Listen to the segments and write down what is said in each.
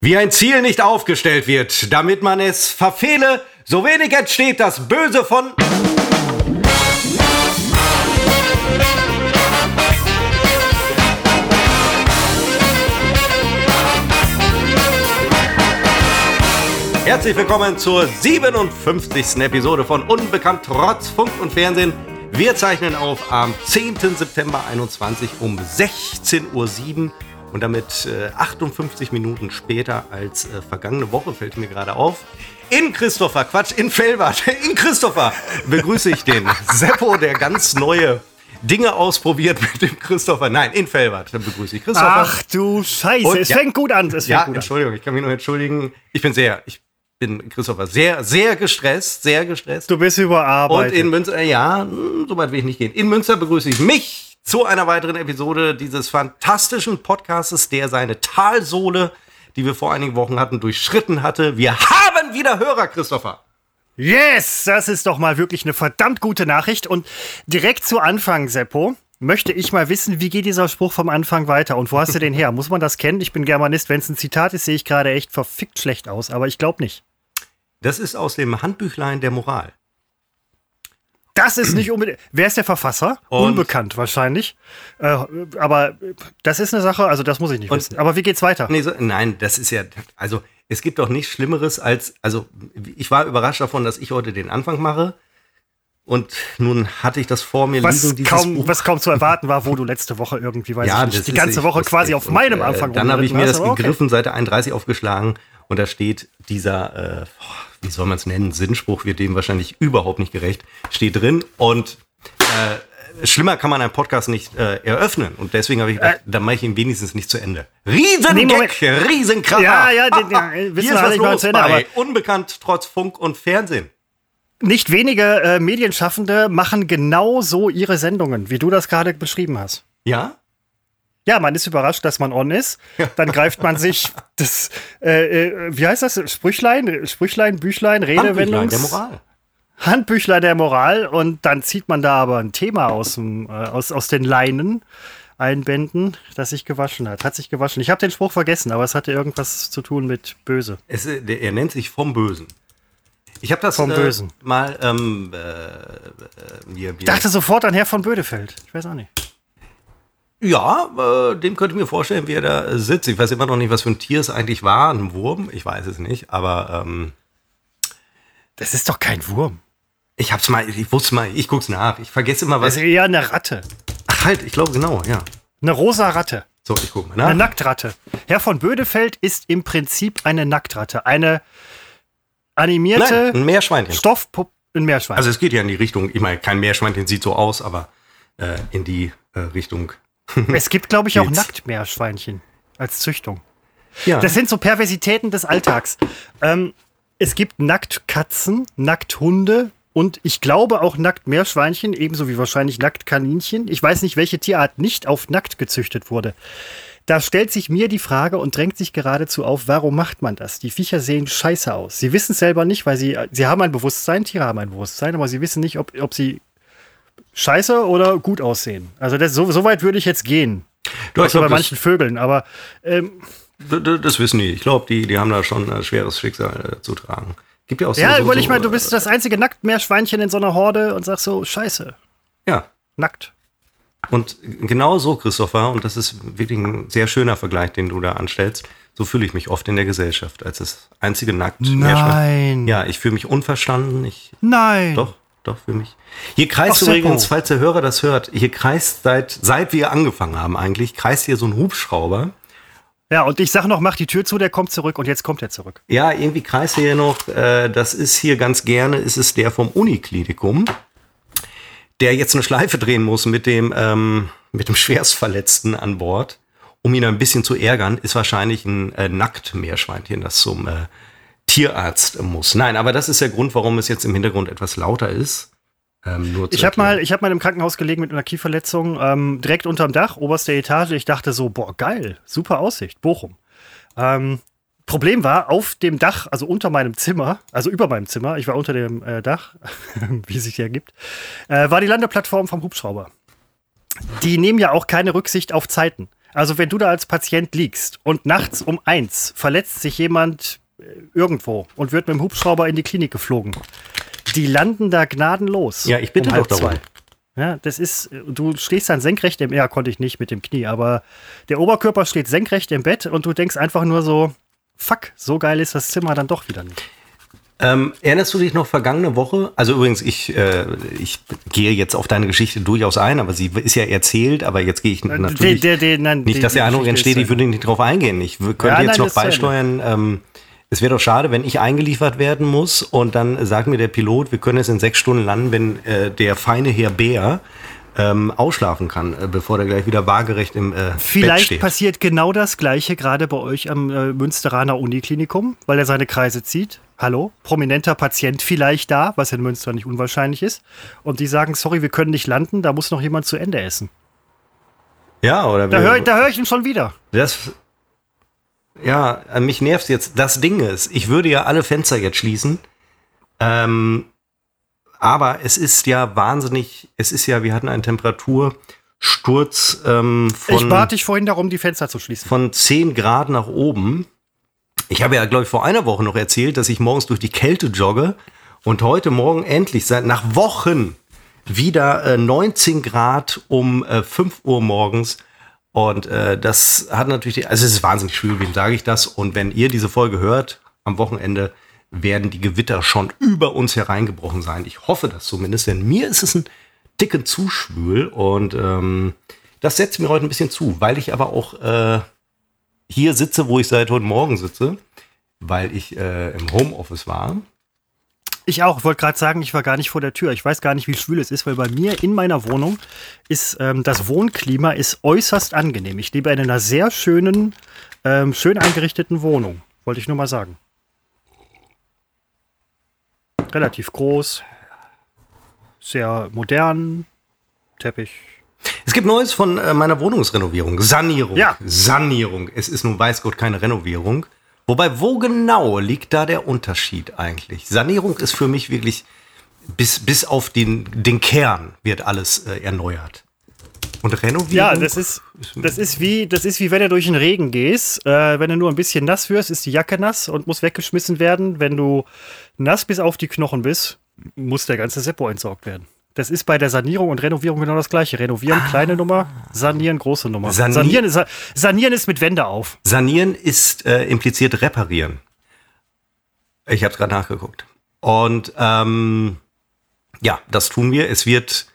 Wie ein Ziel nicht aufgestellt wird, damit man es verfehle, so wenig entsteht das Böse von... Herzlich willkommen zur 57. Episode von Unbekannt trotz Funk und Fernsehen. Wir zeichnen auf am 10. September 21 um 16.07 Uhr und damit äh, 58 Minuten später als äh, vergangene Woche fällt mir gerade auf. In Christopher, Quatsch, in Fellbad, in Christopher begrüße ich den Seppo, der ganz neue Dinge ausprobiert mit dem Christopher. Nein, in Fellbad dann begrüße ich Christopher. Ach du Scheiße, und, es ja, fängt gut an. Es ja, gut Entschuldigung, ich kann mich nur entschuldigen. Ich bin sehr, ich bin Christopher sehr, sehr gestresst, sehr gestresst. Du bist überarbeitet. Und in Münster, ja, hm, so weit will ich nicht gehen. In Münster begrüße ich mich, zu einer weiteren Episode dieses fantastischen Podcastes, der seine Talsohle, die wir vor einigen Wochen hatten, durchschritten hatte. Wir haben wieder Hörer, Christopher. Yes, das ist doch mal wirklich eine verdammt gute Nachricht. Und direkt zu Anfang, Seppo, möchte ich mal wissen, wie geht dieser Spruch vom Anfang weiter und wo hast du den her? Muss man das kennen? Ich bin Germanist. Wenn es ein Zitat ist, sehe ich gerade echt verfickt schlecht aus, aber ich glaube nicht. Das ist aus dem Handbüchlein der Moral. Das ist nicht unbedingt. Wer ist der Verfasser? Und Unbekannt wahrscheinlich. Äh, aber das ist eine Sache, also das muss ich nicht wissen. Aber wie geht's weiter? Nee, so, nein, das ist ja, also es gibt doch nichts Schlimmeres als, also ich war überrascht davon, dass ich heute den Anfang mache. Und nun hatte ich das vor mir was liegen, kaum, Buch. Was kaum zu erwarten war, wo du letzte Woche irgendwie, weiß ja, ich nicht, die ganze Woche quasi auf meinem Anfang äh, Dann habe ich mir das gegriffen, okay. Seite 31 aufgeschlagen und da steht dieser, äh, wie soll man es nennen, Sinnspruch wird dem wahrscheinlich überhaupt nicht gerecht, steht drin und äh, schlimmer kann man einen Podcast nicht äh, eröffnen und deswegen habe ich gedacht, äh, dann mache ich ihn wenigstens nicht zu Ende. Riesen nee, Riesenkracher. Ja, ja, den, ja wissen Hier ist was los Ende, bei Unbekannt trotz Funk und Fernsehen. Nicht wenige äh, Medienschaffende machen genau so ihre Sendungen, wie du das gerade beschrieben hast. Ja? Ja, man ist überrascht, dass man on ist. Dann greift man sich das, äh, äh, wie heißt das? Sprüchlein, Sprüchlein, Büchlein, Redewendung. der Moral. Handbüchlein der Moral und dann zieht man da aber ein Thema aus, dem, äh, aus, aus den Leinen einbänden, das sich gewaschen hat. Hat sich gewaschen. Ich habe den Spruch vergessen, aber es hatte irgendwas zu tun mit Böse. Es, äh, der, er nennt sich vom Bösen. Ich habe das vom äh, Bösen. mal. Ähm, äh, äh, mir, mir. Ich dachte sofort an Herr von Bödefeld. Ich weiß auch nicht. Ja, äh, dem könnte ich mir vorstellen, wie er da sitzt. Ich weiß immer noch nicht, was für ein Tier es eigentlich war. Ein Wurm? Ich weiß es nicht, aber. Ähm, das ist doch kein Wurm. Ich hab's mal, ich wusste mal, ich guck's nach. Ich vergesse immer was. Das ist eher eine Ratte. Ach halt, ich glaube genau, ja. Eine rosa Ratte. So, ich guck mal nach. Eine Nacktratte. Herr von Bödefeld ist im Prinzip eine Nacktratte. Eine animierte Nein, ein Meerschweinchen. Stoffpuppe. Ein Meerschweinchen. Also es geht ja in die Richtung, ich meine, kein Meerschweinchen sieht so aus, aber äh, in die äh, Richtung es gibt, glaube ich, auch Nacktmeerschweinchen als Züchtung. Ja. Das sind so Perversitäten des Alltags. Ähm, es gibt Nacktkatzen, Nackthunde und ich glaube auch Nacktmeerschweinchen, ebenso wie wahrscheinlich Nacktkaninchen. Ich weiß nicht, welche Tierart nicht auf nackt gezüchtet wurde. Da stellt sich mir die Frage und drängt sich geradezu auf, warum macht man das? Die Viecher sehen scheiße aus. Sie wissen es selber nicht, weil sie, sie haben ein Bewusstsein, Tiere haben ein Bewusstsein, aber sie wissen nicht, ob, ob sie scheiße oder gut aussehen. Also das, so, so weit würde ich jetzt gehen. Du hast bei manchen Vögeln, aber ähm, das, das wissen die. Ich glaube, die, die haben da schon ein schweres Schicksal äh, zu tragen. Gibt ja auch so. Ja, so, überleg so, mal, du bist das einzige Nacktmeerschweinchen in so einer Horde und sagst so, scheiße. Ja. Nackt. Und genau so, Christopher, und das ist wirklich ein sehr schöner Vergleich, den du da anstellst, so fühle ich mich oft in der Gesellschaft, als das einzige Nackt. Nein. Ja, ich fühle mich unverstanden. Ich, Nein. Doch doch für mich. Hier kreist Ach, übrigens, falls der Hörer das hört, hier kreist seit, seit wir angefangen haben eigentlich, kreist hier so ein Hubschrauber. Ja, und ich sag noch, mach die Tür zu, der kommt zurück und jetzt kommt er zurück. Ja, irgendwie kreist hier noch, äh, das ist hier ganz gerne, ist es der vom Uniklinikum, der jetzt eine Schleife drehen muss mit dem, ähm, mit dem Schwerstverletzten an Bord, um ihn ein bisschen zu ärgern, ist wahrscheinlich ein äh, Nacktmeerschweinchen, das zum äh, Tierarzt muss. Nein, aber das ist der Grund, warum es jetzt im Hintergrund etwas lauter ist. Ähm, ich habe mal, ich habe mal im Krankenhaus gelegen mit einer Kieferverletzung, ähm, direkt unterm Dach, oberste Etage. Ich dachte so, boah, geil, super Aussicht, Bochum. Ähm, Problem war, auf dem Dach, also unter meinem Zimmer, also über meinem Zimmer, ich war unter dem äh, Dach, wie es sich ergibt, äh, war die Landeplattform vom Hubschrauber. Die nehmen ja auch keine Rücksicht auf Zeiten. Also wenn du da als Patient liegst und nachts um eins verletzt sich jemand irgendwo und wird mit dem Hubschrauber in die Klinik geflogen, die landen da gnadenlos. Ja, ich bitte um doch darum. Zwei. Ja, das ist, du stehst dann senkrecht im, ja, konnte ich nicht mit dem Knie, aber der Oberkörper steht senkrecht im Bett und du denkst einfach nur so, fuck, so geil ist das Zimmer dann doch wieder nicht. Ähm, erinnerst du dich noch vergangene Woche? Also übrigens, ich, äh, ich gehe jetzt auf deine Geschichte durchaus ein, aber sie ist ja erzählt, aber jetzt gehe ich äh, natürlich der, der, der, nein, nicht, dass der Eindruck entsteht, ich würde nicht drauf eingehen. Ich könnte ja, jetzt nein, noch beisteuern. Ähm, es wäre doch schade, wenn ich eingeliefert werden muss und dann sagt mir der Pilot, wir können es in sechs Stunden landen, wenn äh, der feine Herr Bär ähm, ausschlafen kann, äh, bevor der gleich wieder waagerecht im äh, Vielleicht Bett steht. passiert genau das Gleiche gerade bei euch am äh, Münsteraner Uniklinikum, weil er seine Kreise zieht. Hallo, prominenter Patient vielleicht da, was in Münster nicht unwahrscheinlich ist. Und die sagen, sorry, wir können nicht landen, da muss noch jemand zu Ende essen. Ja, oder? Da höre hör ich ihn schon wieder. Das ja, mich nervt jetzt. Das Ding ist, ich würde ja alle Fenster jetzt schließen. Ähm, aber es ist ja wahnsinnig, es ist ja, wir hatten einen Temperatursturz ähm, von. Ich bat dich vorhin darum, die Fenster zu schließen. Von 10 Grad nach oben. Ich habe ja, glaube ich, vor einer Woche noch erzählt, dass ich morgens durch die Kälte jogge und heute Morgen endlich seit nach Wochen wieder äh, 19 Grad um äh, 5 Uhr morgens und äh, das hat natürlich, die, also es ist wahnsinnig schwül, wem sage ich das? Und wenn ihr diese Folge hört, am Wochenende werden die Gewitter schon über uns hereingebrochen sein. Ich hoffe das zumindest, denn mir ist es ein dicken zu schwül und ähm, das setzt mir heute ein bisschen zu, weil ich aber auch äh, hier sitze, wo ich seit heute Morgen sitze, weil ich äh, im Homeoffice war ich auch. Ich wollte gerade sagen, ich war gar nicht vor der Tür. Ich weiß gar nicht, wie schwül es ist, weil bei mir in meiner Wohnung ist ähm, das Wohnklima ist äußerst angenehm. Ich lebe in einer sehr schönen, ähm, schön eingerichteten Wohnung. Wollte ich nur mal sagen. Relativ groß, sehr modern, Teppich. Es gibt Neues von äh, meiner Wohnungsrenovierung. Sanierung. Ja. Sanierung. Es ist nun weiß Gott keine Renovierung. Wobei, wo genau liegt da der Unterschied eigentlich? Sanierung ist für mich wirklich, bis, bis auf den, den Kern wird alles äh, erneuert. Und Renovierung? Ja, das ist, das ist wie, das ist wie wenn du durch den Regen gehst. Äh, wenn du nur ein bisschen nass wirst, ist die Jacke nass und muss weggeschmissen werden. Wenn du nass bis auf die Knochen bist, muss der ganze Seppo entsorgt werden. Das ist bei der Sanierung und Renovierung genau das gleiche. Renovieren, ah. kleine Nummer, sanieren, große Nummer. Sanier sanieren, ist, sanieren ist mit Wände auf. Sanieren ist äh, impliziert reparieren. Ich habe es gerade nachgeguckt. Und ähm, ja, das tun wir. Es wird,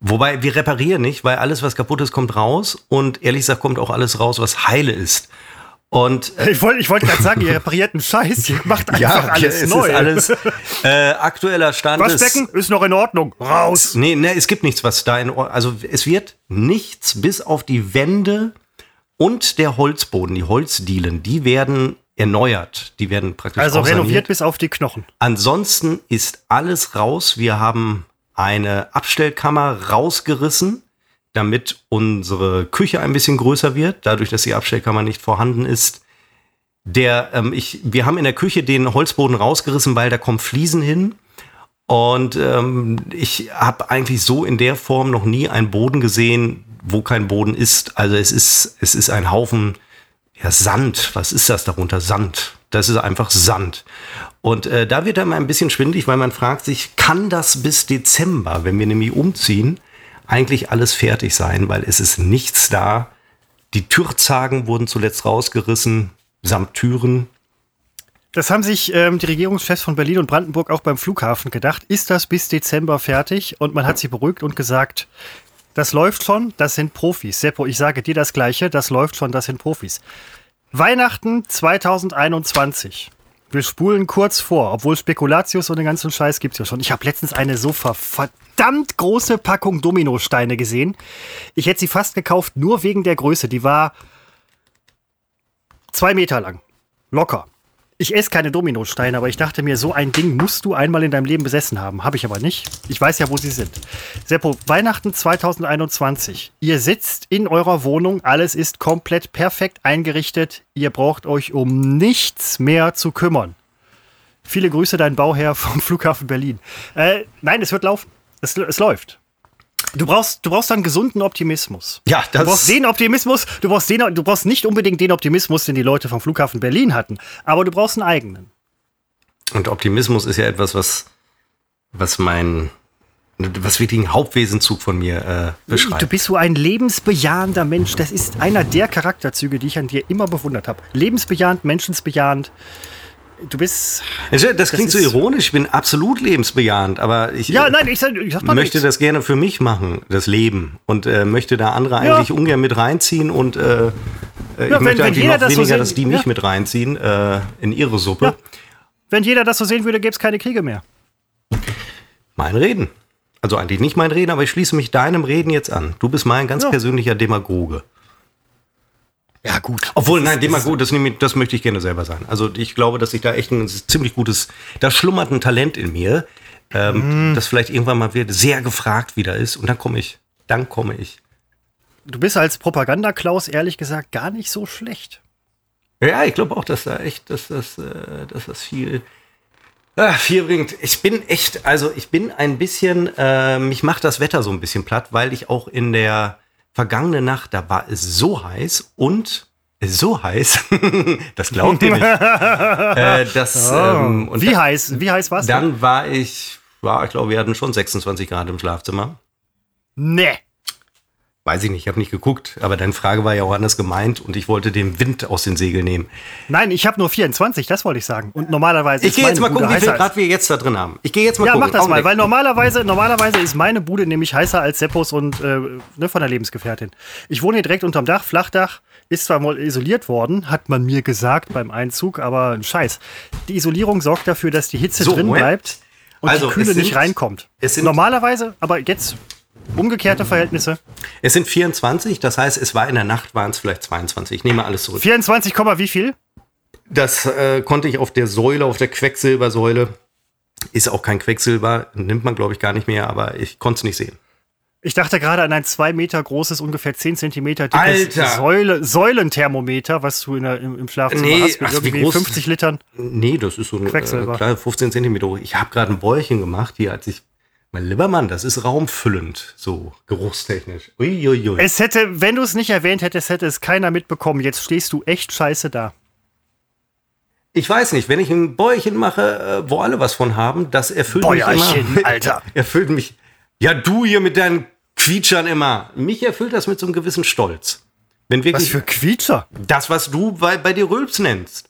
wobei wir reparieren nicht, weil alles, was kaputt ist, kommt raus. Und ehrlich gesagt kommt auch alles raus, was heile ist. Und äh, ich wollte ich wollte gerade sagen, ihr repariert einen Scheiß, ihr macht einfach ja, alles es neu. Ist alles äh, aktueller Stand Waschbecken ist, ist noch in Ordnung. Raus. Nee, nee, es gibt nichts, was da in Ordnung. Also es wird nichts bis auf die Wände und der Holzboden, die Holzdielen, die werden erneuert. Die werden praktisch Also renoviert bis auf die Knochen. Ansonsten ist alles raus. Wir haben eine Abstellkammer rausgerissen damit unsere Küche ein bisschen größer wird, dadurch, dass die Abstellkammer nicht vorhanden ist. Der, ähm, ich, wir haben in der Küche den Holzboden rausgerissen, weil da kommen Fliesen hin. Und ähm, ich habe eigentlich so in der Form noch nie einen Boden gesehen, wo kein Boden ist. Also es ist, es ist ein Haufen ja, Sand. Was ist das darunter? Sand. Das ist einfach Sand. Und äh, da wird dann ein bisschen schwindlig, weil man fragt sich, kann das bis Dezember, wenn wir nämlich umziehen, eigentlich alles fertig sein, weil es ist nichts da. Die Türzagen wurden zuletzt rausgerissen, samt Türen. Das haben sich ähm, die Regierungschefs von Berlin und Brandenburg auch beim Flughafen gedacht. Ist das bis Dezember fertig? Und man hat sie beruhigt und gesagt, das läuft schon, das sind Profis. Seppo, ich sage dir das Gleiche, das läuft schon, das sind Profis. Weihnachten 2021. Wir spulen kurz vor, obwohl Spekulatius und den ganzen Scheiß gibt es ja schon. Ich habe letztens eine so verdammt große Packung Dominosteine gesehen. Ich hätte sie fast gekauft, nur wegen der Größe. Die war zwei Meter lang. Locker. Ich esse keine Dominosteine, aber ich dachte mir, so ein Ding musst du einmal in deinem Leben besessen haben. Habe ich aber nicht. Ich weiß ja, wo sie sind. Seppo, Weihnachten 2021. Ihr sitzt in eurer Wohnung, alles ist komplett perfekt eingerichtet. Ihr braucht euch um nichts mehr zu kümmern. Viele Grüße, dein Bauherr vom Flughafen Berlin. Äh, nein, es wird laufen. Es, es läuft. Du brauchst, du brauchst einen gesunden Optimismus. Ja, das. Du brauchst den Optimismus, du brauchst den, du brauchst nicht unbedingt den Optimismus, den die Leute vom Flughafen Berlin hatten, aber du brauchst einen eigenen. Und Optimismus ist ja etwas, was, was mein, was wirklich ein Hauptwesenzug von mir äh, beschreibt. Du bist so ein lebensbejahender Mensch. Das ist einer der Charakterzüge, die ich an dir immer bewundert habe. Lebensbejahend, menschensbejahend du bist. Das, das klingt so ironisch, ich bin absolut lebensbejahend, aber ich, ja, nein, ich, sag, ich sag möchte nichts. das gerne für mich machen, das Leben. Und äh, möchte da andere ja. eigentlich ungern mit reinziehen und äh, äh ich ja, möchte eigentlich noch das weniger, so dass die mich ja. mit reinziehen äh, in ihre Suppe. Wenn jeder das so sehen würde, gäbe es keine Kriege mehr. Mein Reden. Also eigentlich nicht mein Reden, aber ich schließe mich deinem Reden jetzt an. Du bist mein ganz persönlicher Demagoge. Ja, gut. Obwohl, nein, Demagoge, das, das möchte ich gerne selber sein. Also ich glaube, dass ich da echt ein ziemlich gutes, da schlummert ein Talent in mir, ähm, mm. das vielleicht irgendwann mal wird, sehr gefragt wieder ist. Und dann komme ich. Dann komme ich. Du bist als Propagandaklaus ehrlich gesagt gar nicht so schlecht. Ja, ich glaube auch, dass da echt, dass das, äh, dass das viel, ah, viel bringt. Ich bin echt, also ich bin ein bisschen, äh, mich macht das Wetter so ein bisschen platt, weil ich auch in der vergangene Nacht, da war es so heiß und so heiß, das glaubt ihr nicht. äh, das, oh. ähm, und wie da, heiß? Wie heiß war es? Dann war ich, war, ich glaube, wir hatten schon 26 Grad im Schlafzimmer. Nee. Weiß ich nicht, ich habe nicht geguckt, aber deine Frage war ja auch anders gemeint und ich wollte den Wind aus den Segeln nehmen. Nein, ich habe nur 24, das wollte ich sagen. Und normalerweise Ich gehe jetzt mal gucken, wie viel Grad wir jetzt da drin haben. Ich gehe jetzt mal ja, gucken. Ja, mach das mal, weil normalerweise, normalerweise ist meine Bude nämlich heißer als Seppos und äh, ne, von der Lebensgefährtin. Ich wohne hier direkt unterm Dach, Flachdach, ist zwar mal isoliert worden, hat man mir gesagt beim Einzug, aber ein Scheiß. Die Isolierung sorgt dafür, dass die Hitze so, drin bleibt und also, die Kühle sind, nicht reinkommt. Normalerweise, aber jetzt Umgekehrte Verhältnisse? Es sind 24, das heißt, es war in der Nacht, waren es vielleicht 22. Ich nehme alles zurück. 24, wie viel? Das äh, konnte ich auf der Säule, auf der Quecksilbersäule. Ist auch kein Quecksilber, nimmt man, glaube ich, gar nicht mehr, aber ich konnte es nicht sehen. Ich dachte gerade an ein zwei Meter großes, ungefähr 10 Zentimeter dickes Säule, Säulenthermometer, was du in der, im, im Schlafzimmer nee, hast, mit ach, irgendwie groß, 50 Litern. Nee, das ist so ein äh, 15 Zentimeter hoch. Ich habe gerade ein Bäuerchen gemacht, hier, als ich mein lieber Mann, das ist raumfüllend, so geruchstechnisch. Uiuiui. Es hätte, wenn du es nicht erwähnt hättest, hätte es keiner mitbekommen. Jetzt stehst du echt scheiße da. Ich weiß nicht, wenn ich ein Bäuerchen mache, äh, wo alle was von haben, das erfüllt Bäuerchen, mich immer. Alter. Erfüllt mich. Ja, du hier mit deinen Quietschern immer. Mich erfüllt das mit so einem gewissen Stolz. Wenn wirklich, was für Quietscher? Das, was du bei, bei dir Rülps nennst.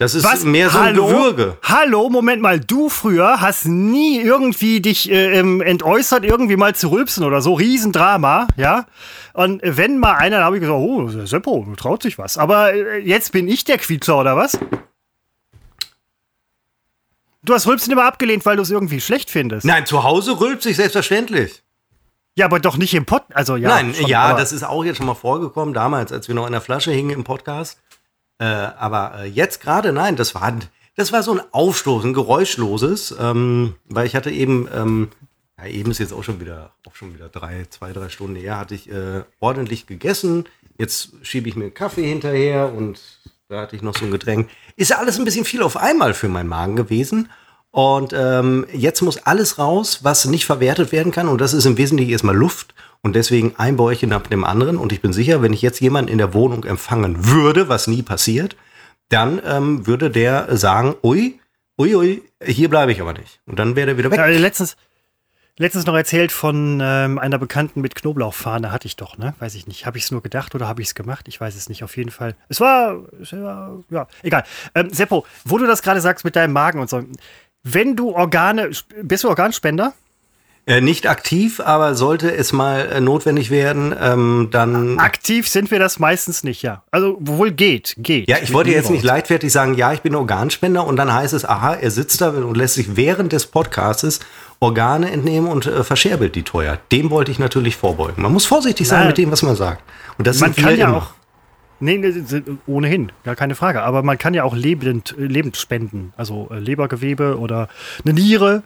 Das ist Was? mehr so Hallo? ein Gewürge. Hallo, Moment mal, du früher hast nie irgendwie dich äh, ähm, entäußert, irgendwie mal zu rülpsen oder so. Riesendrama, ja. Und wenn mal einer, da habe ich gesagt, oh, Seppo, du traut sich was. Aber äh, jetzt bin ich der Quietscher, oder was? Du hast Rülpsen immer abgelehnt, weil du es irgendwie schlecht findest. Nein, zu Hause rülpst ich selbstverständlich. Ja, aber doch nicht im Pod. Also ja. Nein, schon, ja, das ist auch jetzt schon mal vorgekommen, damals, als wir noch in der Flasche hingen im Podcast. Äh, aber äh, jetzt gerade, nein, das war, das war so ein Aufstoß, ein geräuschloses, ähm, weil ich hatte eben, ähm, ja, eben ist jetzt auch schon wieder, auch schon wieder drei, zwei, drei Stunden her, hatte ich äh, ordentlich gegessen. Jetzt schiebe ich mir einen Kaffee hinterher und da hatte ich noch so ein Getränk. Ist ja alles ein bisschen viel auf einmal für meinen Magen gewesen. Und ähm, jetzt muss alles raus, was nicht verwertet werden kann. Und das ist im Wesentlichen erstmal Luft. Und deswegen ein Bäuerchen nach dem anderen. Und ich bin sicher, wenn ich jetzt jemanden in der Wohnung empfangen würde, was nie passiert, dann ähm, würde der sagen, ui, ui, ui, hier bleibe ich aber nicht. Und dann wäre der wieder weg. Ja, letztens, letztens noch erzählt von ähm, einer Bekannten mit Knoblauchfahne, hatte ich doch, ne? Weiß ich nicht. Habe ich es nur gedacht oder habe ich es gemacht? Ich weiß es nicht. Auf jeden Fall. Es war, es war ja, egal. Ähm, Seppo, wo du das gerade sagst mit deinem Magen und so. Wenn du Organe, bist du Organspender? Äh, nicht aktiv, aber sollte es mal äh, notwendig werden, ähm, dann. Aktiv sind wir das meistens nicht, ja. Also wohl geht, geht. Ja, ich wollte jetzt nicht leichtfertig sagen, ja, ich bin Organspender und dann heißt es, aha, er sitzt da und lässt sich während des Podcastes Organe entnehmen und äh, verscherbelt die teuer. Dem wollte ich natürlich vorbeugen. Man muss vorsichtig sein Nein. mit dem, was man sagt. Und das man kann ja immer. auch. Nee, ohnehin, gar keine Frage. Aber man kann ja auch lebend, lebend spenden. Also Lebergewebe oder eine Niere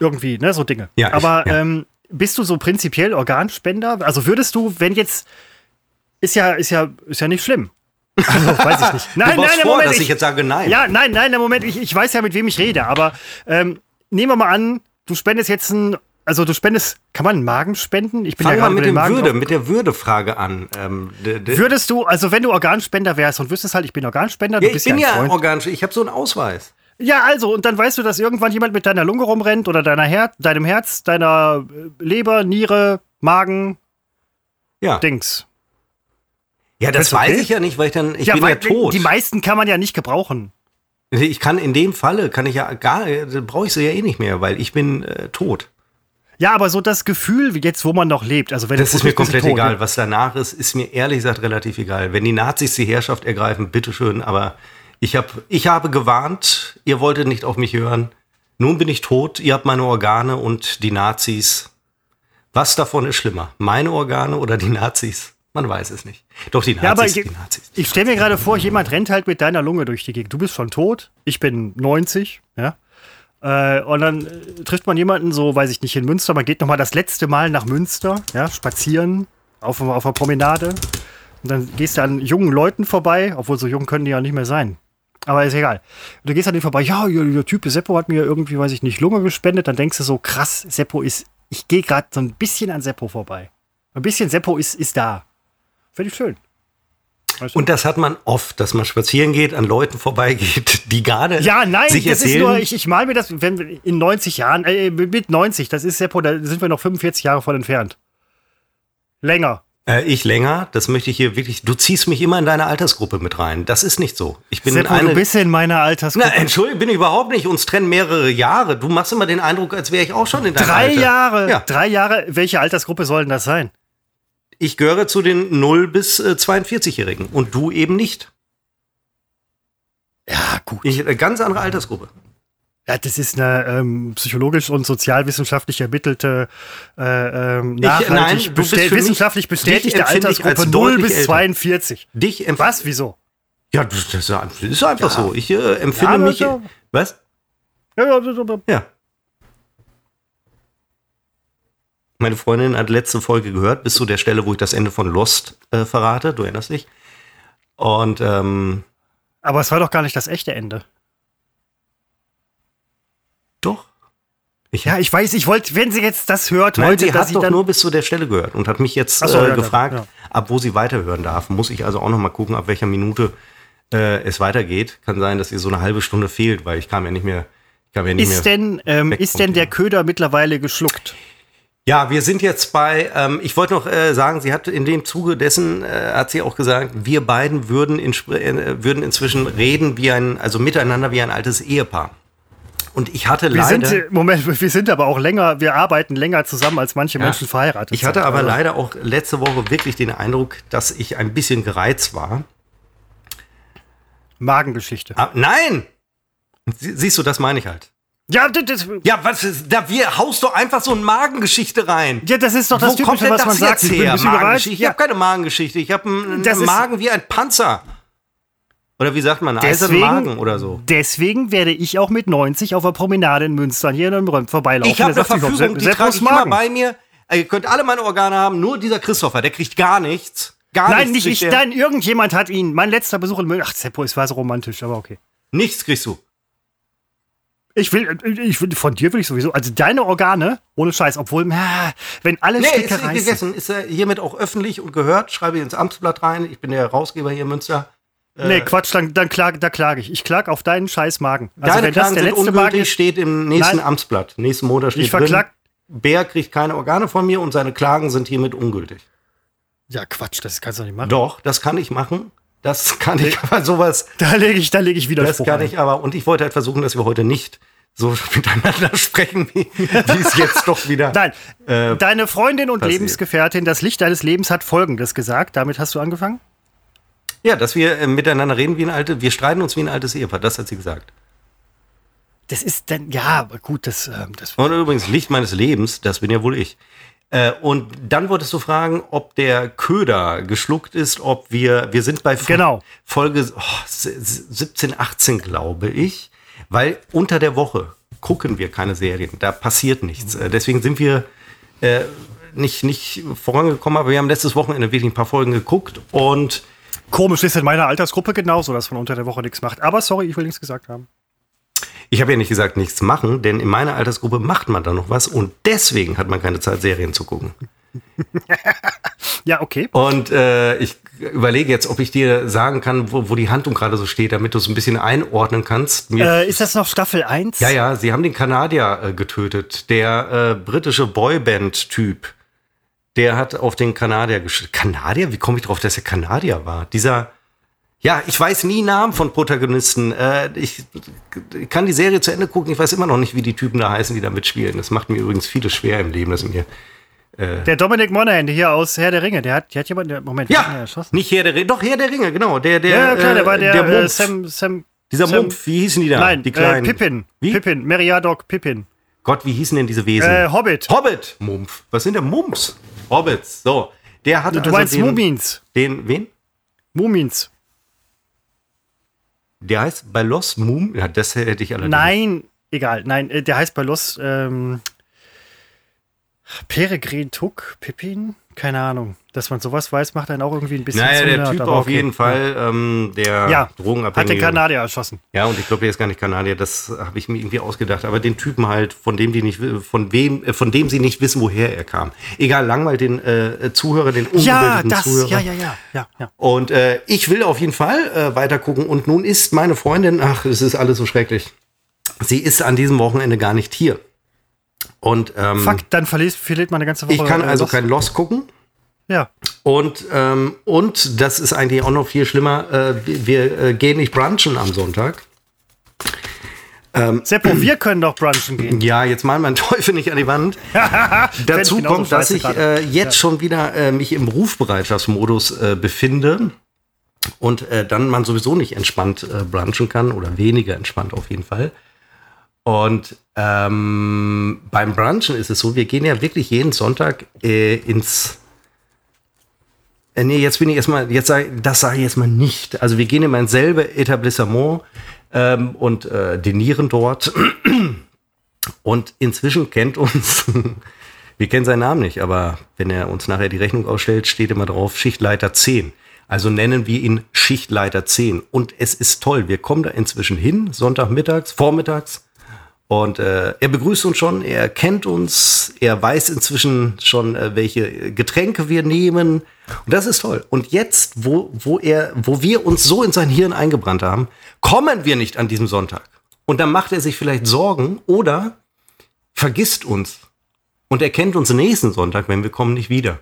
irgendwie, ne, so Dinge. Ja, Aber ich, ja. Ähm, bist du so prinzipiell Organspender? Also würdest du, wenn jetzt, ist ja, ist ja, ist ja nicht schlimm. Also, weiß ich nicht. Nein, du nein, vor, Moment, dass ich, ich, jetzt sage nein. Ja, nein, nein, im Moment, ich, ich weiß ja, mit wem ich rede, aber ähm, nehmen wir mal an, du spendest jetzt ein also du spendest, kann man Magen spenden? Ich bin Fang ja mal mit, dem Würde, mit der Würdefrage an. Ähm, Würdest du, also wenn du Organspender wärst und wüsstest halt, ich bin Organspender, ja, du bist ich bin ja, ja Organspender, ich habe so einen Ausweis. Ja, also, und dann weißt du, dass irgendwann jemand mit deiner Lunge rumrennt oder deiner Her deinem Herz, deiner äh, Leber, Niere, Magen, ja. Dings. Ja, das, weiß okay? ich ja nicht, weil ich dann, ich ja, bin ja tot. Die meisten kann man ja nicht gebrauchen. Ich kann in dem Falle, kann ich ja gar, brauche ich sie ja eh nicht mehr, weil ich bin äh, tot. Ja, aber so das Gefühl, wie jetzt, wo man noch lebt, also wenn das ist mir komplett tot, egal. Was danach ist, ist mir ehrlich gesagt relativ egal. Wenn die Nazis die Herrschaft ergreifen, bitteschön, aber ich, hab, ich habe gewarnt, ihr wolltet nicht auf mich hören. Nun bin ich tot, ihr habt meine Organe und die Nazis. Was davon ist schlimmer? Meine Organe oder die Nazis? Man weiß es nicht. Doch die Nazis. Ja, aber ich, die Nazis. ich stelle mir gerade vor, jemand rennt halt mit deiner Lunge durch die Gegend. Du bist schon tot, ich bin 90, ja. Äh, und dann äh, trifft man jemanden, so weiß ich nicht, in Münster. Man geht nochmal das letzte Mal nach Münster, ja, spazieren auf, auf einer Promenade. Und dann gehst du an jungen Leuten vorbei, obwohl so jung können die ja nicht mehr sein. Aber ist egal. Du gehst an denen vorbei, ja, der Typ Seppo hat mir irgendwie, weiß ich nicht, Lunge gespendet. Dann denkst du so, krass, Seppo ist, ich gehe gerade so ein bisschen an Seppo vorbei. Ein bisschen Seppo ist, ist da. Finde ich schön. Weißt Und das hat man oft, dass man spazieren geht, an Leuten vorbeigeht, die gerade ja, nein, sich das erzählen. Ist nur, ich, ich mal mir das, wenn in 90 Jahren, äh, mit 90, das ist Seppo, da sind wir noch 45 Jahre von entfernt. Länger. Äh, ich länger, das möchte ich hier wirklich. Du ziehst mich immer in deine Altersgruppe mit rein. Das ist nicht so. Ich bin Seppo, eine, du bist in meiner Altersgruppe. Na, entschuldige, bin ich überhaupt nicht. Uns trennen mehrere Jahre. Du machst immer den Eindruck, als wäre ich auch schon in deinem Drei Alter. Jahre. Ja. Drei Jahre. Welche Altersgruppe soll denn das sein? Ich gehöre zu den 0 bis äh, 42-Jährigen und du eben nicht. Ja, gut. Ich, eine ganz andere Altersgruppe. Ja, das ist eine ähm, psychologisch und sozialwissenschaftlich ermittelte, äh, ähm, nachhaltig ich, nein, bestät wissenschaftlich bestätigte Altersgruppe 0 bis älter. 42. Dich Was? Wieso? Ja, das, ist einfach ja. so. Ich äh, empfinde ja, mich. Ja. Was? Ja, ja, ja. Meine Freundin hat letzte Folge gehört, bis zu der Stelle, wo ich das Ende von Lost äh, verrate. Du erinnerst dich? Und ähm, aber es war doch gar nicht das echte Ende. Doch. Ich ja, ich weiß, ich wollte, wenn sie jetzt das hört, Nein, sie hat doch nur bis zu der Stelle gehört und hat mich jetzt so, äh, ja, gefragt, ja. ab wo sie weiterhören darf. Muss ich also auch noch mal gucken, ab welcher Minute äh, es weitergeht. Kann sein, dass ihr so eine halbe Stunde fehlt, weil ich kam ja nicht mehr. Kam ja nicht ist mehr denn, ähm, ist denn der Köder mittlerweile geschluckt? Ja, wir sind jetzt bei, ähm, ich wollte noch äh, sagen, sie hat in dem Zuge dessen, äh, hat sie auch gesagt, wir beiden würden, in, äh, würden inzwischen reden wie ein, also miteinander wie ein altes Ehepaar. Und ich hatte wir leider. Sind, Moment, wir sind aber auch länger, wir arbeiten länger zusammen, als manche ja, Menschen verheiratet Ich hatte sind, aber also. leider auch letzte Woche wirklich den Eindruck, dass ich ein bisschen gereizt war. Magengeschichte. Ah, nein! siehst du, das meine ich halt. Ja, das, ja, was ist, da wir haust du einfach so eine Magengeschichte rein. Ja, das ist doch das Wo Typische, was man sagt. Ich, bin her? Magengeschichte? ich habe keine Magengeschichte. Ich habe einen, einen Magen wie ein Panzer. Oder wie sagt man, eisernen Magen oder so. Deswegen werde ich auch mit 90 auf der Promenade in Münster hier in einem vorbeilaufen. Ich habe eine Verfügung, die trage ich immer bei mir. Ihr könnt alle meine Organe haben, nur dieser Christopher, der kriegt gar nichts. Gar nein, nichts nicht ich, nein, irgendjemand hat ihn. Mein letzter Besuch in Münster. Ach, Seppo, es war so romantisch, aber okay. Nichts kriegst du. Ich will, ich will, von dir will ich sowieso, also deine Organe, ohne Scheiß, obwohl, na, wenn alle nee, Stücke ist gegessen, ist er hiermit auch öffentlich und gehört, schreibe ich ins Amtsblatt rein, ich bin der Herausgeber hier in Münster. Äh, nee, Quatsch, dann, dann klage, da klage ich. Ich klage auf deinen scheiß Magen. Also Deine wenn Klagen das der letzte Magen ist, steht im nächsten Nein, Amtsblatt. Nächsten Monat steht ich verklag, drin, Bär kriegt keine Organe von mir und seine Klagen sind hiermit ungültig. Ja, Quatsch, das kannst du nicht machen. Doch, das kann ich machen. Das kann ich aber sowas. Da lege ich, da lege ich wieder. Das kann ich aber, und ich wollte halt versuchen, dass wir heute nicht so miteinander sprechen, wie, wie es jetzt doch wieder. Nein, äh, deine Freundin und passiert. Lebensgefährtin, das Licht deines Lebens hat Folgendes gesagt. Damit hast du angefangen? Ja, dass wir äh, miteinander reden wie ein alte, wir streiten uns wie ein altes Ehepaar. Das hat sie gesagt. Das ist dann, ja, gut, das. Äh, das und übrigens, Licht meines Lebens, das bin ja wohl ich. Äh, und dann wolltest du fragen, ob der Köder geschluckt ist, ob wir, wir sind bei genau. Folge oh, 17, 18, glaube ich. Weil unter der Woche gucken wir keine Serien, da passiert nichts. Äh, deswegen sind wir äh, nicht, nicht vorangekommen, aber wir haben letztes Wochenende wirklich ein paar Folgen geguckt und Komisch ist in meiner Altersgruppe genauso, dass man unter der Woche nichts macht. Aber sorry, ich will nichts gesagt haben. Ich habe ja nicht gesagt, nichts machen, denn in meiner Altersgruppe macht man da noch was und deswegen hat man keine Zeit, Serien zu gucken. ja, okay. Und äh, ich überlege jetzt, ob ich dir sagen kann, wo, wo die Handlung gerade so steht, damit du es ein bisschen einordnen kannst. Äh, ist das noch Staffel 1? Ja, ja, sie haben den Kanadier äh, getötet. Der äh, britische Boyband-Typ, der hat auf den Kanadier geschrieben. Kanadier? Wie komme ich drauf, dass er Kanadier war? Dieser, ja, ich weiß nie Namen von Protagonisten. Äh, ich, ich kann die Serie zu Ende gucken. Ich weiß immer noch nicht, wie die Typen da heißen, die da mitspielen. Das macht mir übrigens vieles schwer im Leben, dass mir äh, der Dominic Monaghan hier aus Herr der Ringe, der hat, der hat jemanden, Moment, ja, erschossen. Nicht Herr der Ringe, doch Herr der Ringe, genau. Der, der, ja, klar, der war der, der äh, Sam, Sam, Dieser Sam, Mumpf, wie hießen die da? Nein, die kleinen. Äh, Pippin. Wie? Pippin, Meriadoc Pippin. Gott, wie hießen denn diese Wesen? Äh, Hobbit. Hobbit, Mumpf. Was sind denn Mumps? Hobbits, so. Der hat Du also meinst den, Mumins. Den, wen? Mumins. Der heißt bei Los Mum, ja, das hätte ich allerdings. Nein, egal, nein, äh, der heißt bei Los, ähm, Peregrin Tuck, Pippin? Keine Ahnung. Dass man sowas weiß, macht einen auch irgendwie ein bisschen Naja, der Typ auf okay. jeden Fall, ähm, der ja, Drogenabhängige. Hat den Kanadier erschossen. Ja, und ich glaube, der ist gar nicht Kanadier, das habe ich mir irgendwie ausgedacht. Aber den Typen halt, von dem die nicht, von wem, äh, von dem sie nicht wissen, woher er kam. Egal, langweilt den äh, Zuhörer, den ungebildeten ja, das, Zuhörer. Ja, ja, ja, ja, ja. Und äh, ich will auf jeden Fall äh, weiter gucken. Und nun ist meine Freundin, ach, es ist alles so schrecklich. Sie ist an diesem Wochenende gar nicht hier. Und, ähm, Fuck, dann verliert, verliert man eine ganze Woche. Ich kann also Lost. kein Lost gucken. Ja. Und, ähm, und das ist eigentlich auch noch viel schlimmer. Äh, wir äh, gehen nicht brunchen am Sonntag. Ähm, Seppo, wir können doch brunchen gehen. Ja, jetzt mal mein Teufel nicht an die Wand. Dazu kommt, dass ich äh, jetzt ja. schon wieder äh, mich im Rufbereitschaftsmodus äh, befinde und äh, dann man sowieso nicht entspannt brunchen kann oder weniger entspannt auf jeden Fall. Und ähm, beim Brunchen ist es so, wir gehen ja wirklich jeden Sonntag ins. Äh, nee, jetzt bin ich erstmal, jetzt sag, das sage ich jetzt mal nicht. Also wir gehen in mein selbe Etablissement ähm, und äh, dinieren dort. Und inzwischen kennt uns, wir kennen seinen Namen nicht, aber wenn er uns nachher die Rechnung ausstellt, steht immer drauf Schichtleiter 10. Also nennen wir ihn Schichtleiter 10. Und es ist toll. Wir kommen da inzwischen hin, Sonntagmittags, vormittags und äh, er begrüßt uns schon, er kennt uns, er weiß inzwischen schon, äh, welche Getränke wir nehmen. Und das ist toll. Und jetzt, wo, wo, er, wo wir uns so in sein Hirn eingebrannt haben, kommen wir nicht an diesem Sonntag. Und dann macht er sich vielleicht Sorgen oder vergisst uns und erkennt uns nächsten Sonntag, wenn wir kommen, nicht wieder.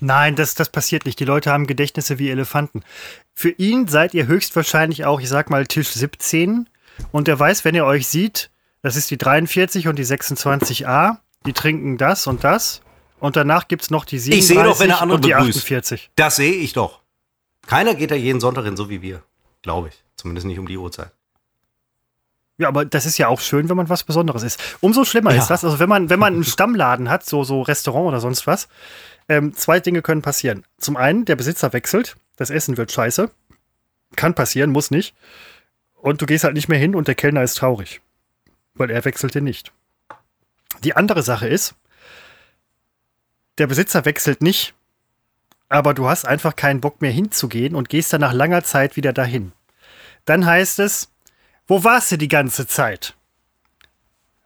Nein, das, das passiert nicht. Die Leute haben Gedächtnisse wie Elefanten. Für ihn seid ihr höchstwahrscheinlich auch, ich sag mal, Tisch 17. Und er weiß, wenn er euch sieht, das ist die 43 und die 26a. Die trinken das und das. Und danach gibt es noch die 37 ich sehe doch, wenn er und die begrüßt. 48. Das sehe ich doch. Keiner geht da jeden Sonntag hin, so wie wir. Glaube ich. Zumindest nicht um die Uhrzeit. Ja, aber das ist ja auch schön, wenn man was Besonderes ist. Umso schlimmer ja. ist das. Also wenn man, wenn man einen Stammladen hat, so, so Restaurant oder sonst was, ähm, zwei Dinge können passieren. Zum einen, der Besitzer wechselt, das Essen wird scheiße. Kann passieren, muss nicht. Und du gehst halt nicht mehr hin und der Kellner ist traurig weil er wechselte nicht. Die andere Sache ist, der Besitzer wechselt nicht, aber du hast einfach keinen Bock mehr hinzugehen und gehst dann nach langer Zeit wieder dahin. Dann heißt es, wo warst du die ganze Zeit?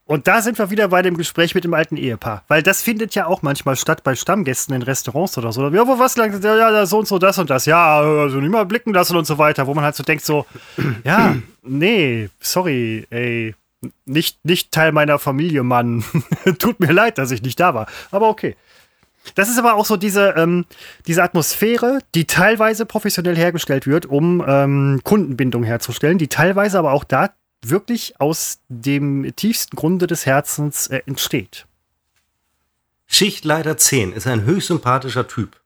Und da sind wir wieder bei dem Gespräch mit dem alten Ehepaar. Weil das findet ja auch manchmal statt bei Stammgästen in Restaurants oder so. Ja, wo was lang? Ja, so und so, das und das. Ja, also nicht mal blicken lassen und so weiter. Wo man halt so denkt, so, ja, nee, sorry, ey, nicht, nicht Teil meiner Familie, Mann. Tut mir leid, dass ich nicht da war. Aber okay. Das ist aber auch so diese, ähm, diese Atmosphäre, die teilweise professionell hergestellt wird, um ähm, Kundenbindung herzustellen, die teilweise aber auch da wirklich aus dem tiefsten Grunde des Herzens äh, entsteht. Schichtleiter 10 ist ein höchst sympathischer Typ.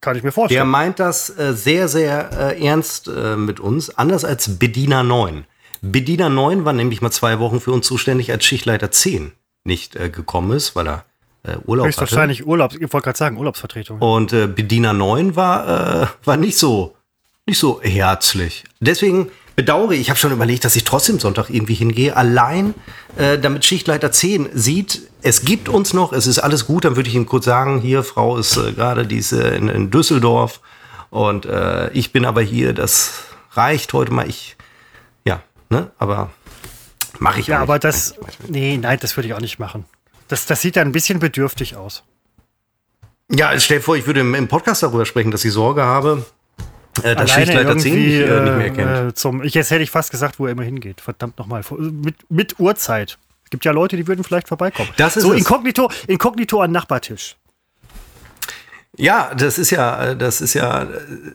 Kann ich mir vorstellen. Der meint das äh, sehr, sehr äh, ernst äh, mit uns, anders als Bediener 9. Bediener 9 war nämlich mal zwei Wochen für uns zuständig, als Schichtleiter 10 nicht äh, gekommen ist, weil er äh, Urlaub hatte. Urlaubs, ich wollte gerade sagen, Urlaubsvertretung. Und äh, Bediener 9 war, äh, war nicht so, nicht so herzlich. Deswegen bedauere ich, ich habe schon überlegt, dass ich trotzdem Sonntag irgendwie hingehe, allein äh, damit Schichtleiter 10 sieht, es gibt uns noch, es ist alles gut, dann würde ich ihm kurz sagen, hier, Frau ist äh, gerade diese in, in Düsseldorf und äh, ich bin aber hier, das reicht heute mal, ich Ne? Aber Mache ich Ja, aber das. Nee, nein, das würde ich auch nicht machen. Das, das sieht dann ein bisschen bedürftig aus. Ja, stell dir vor, ich würde im, Podcast darüber sprechen, dass ich Sorge habe, äh, dass Schichtleiter 10 mich, äh, nicht mehr kennt. Äh, zum, ich, jetzt hätte ich fast gesagt, wo er immer hingeht. Verdammt nochmal. Mit, mit Uhrzeit. Es gibt ja Leute, die würden vielleicht vorbeikommen. Das ist so, es. inkognito, inkognito an Nachbartisch. Ja, das ist ja, das ist ja,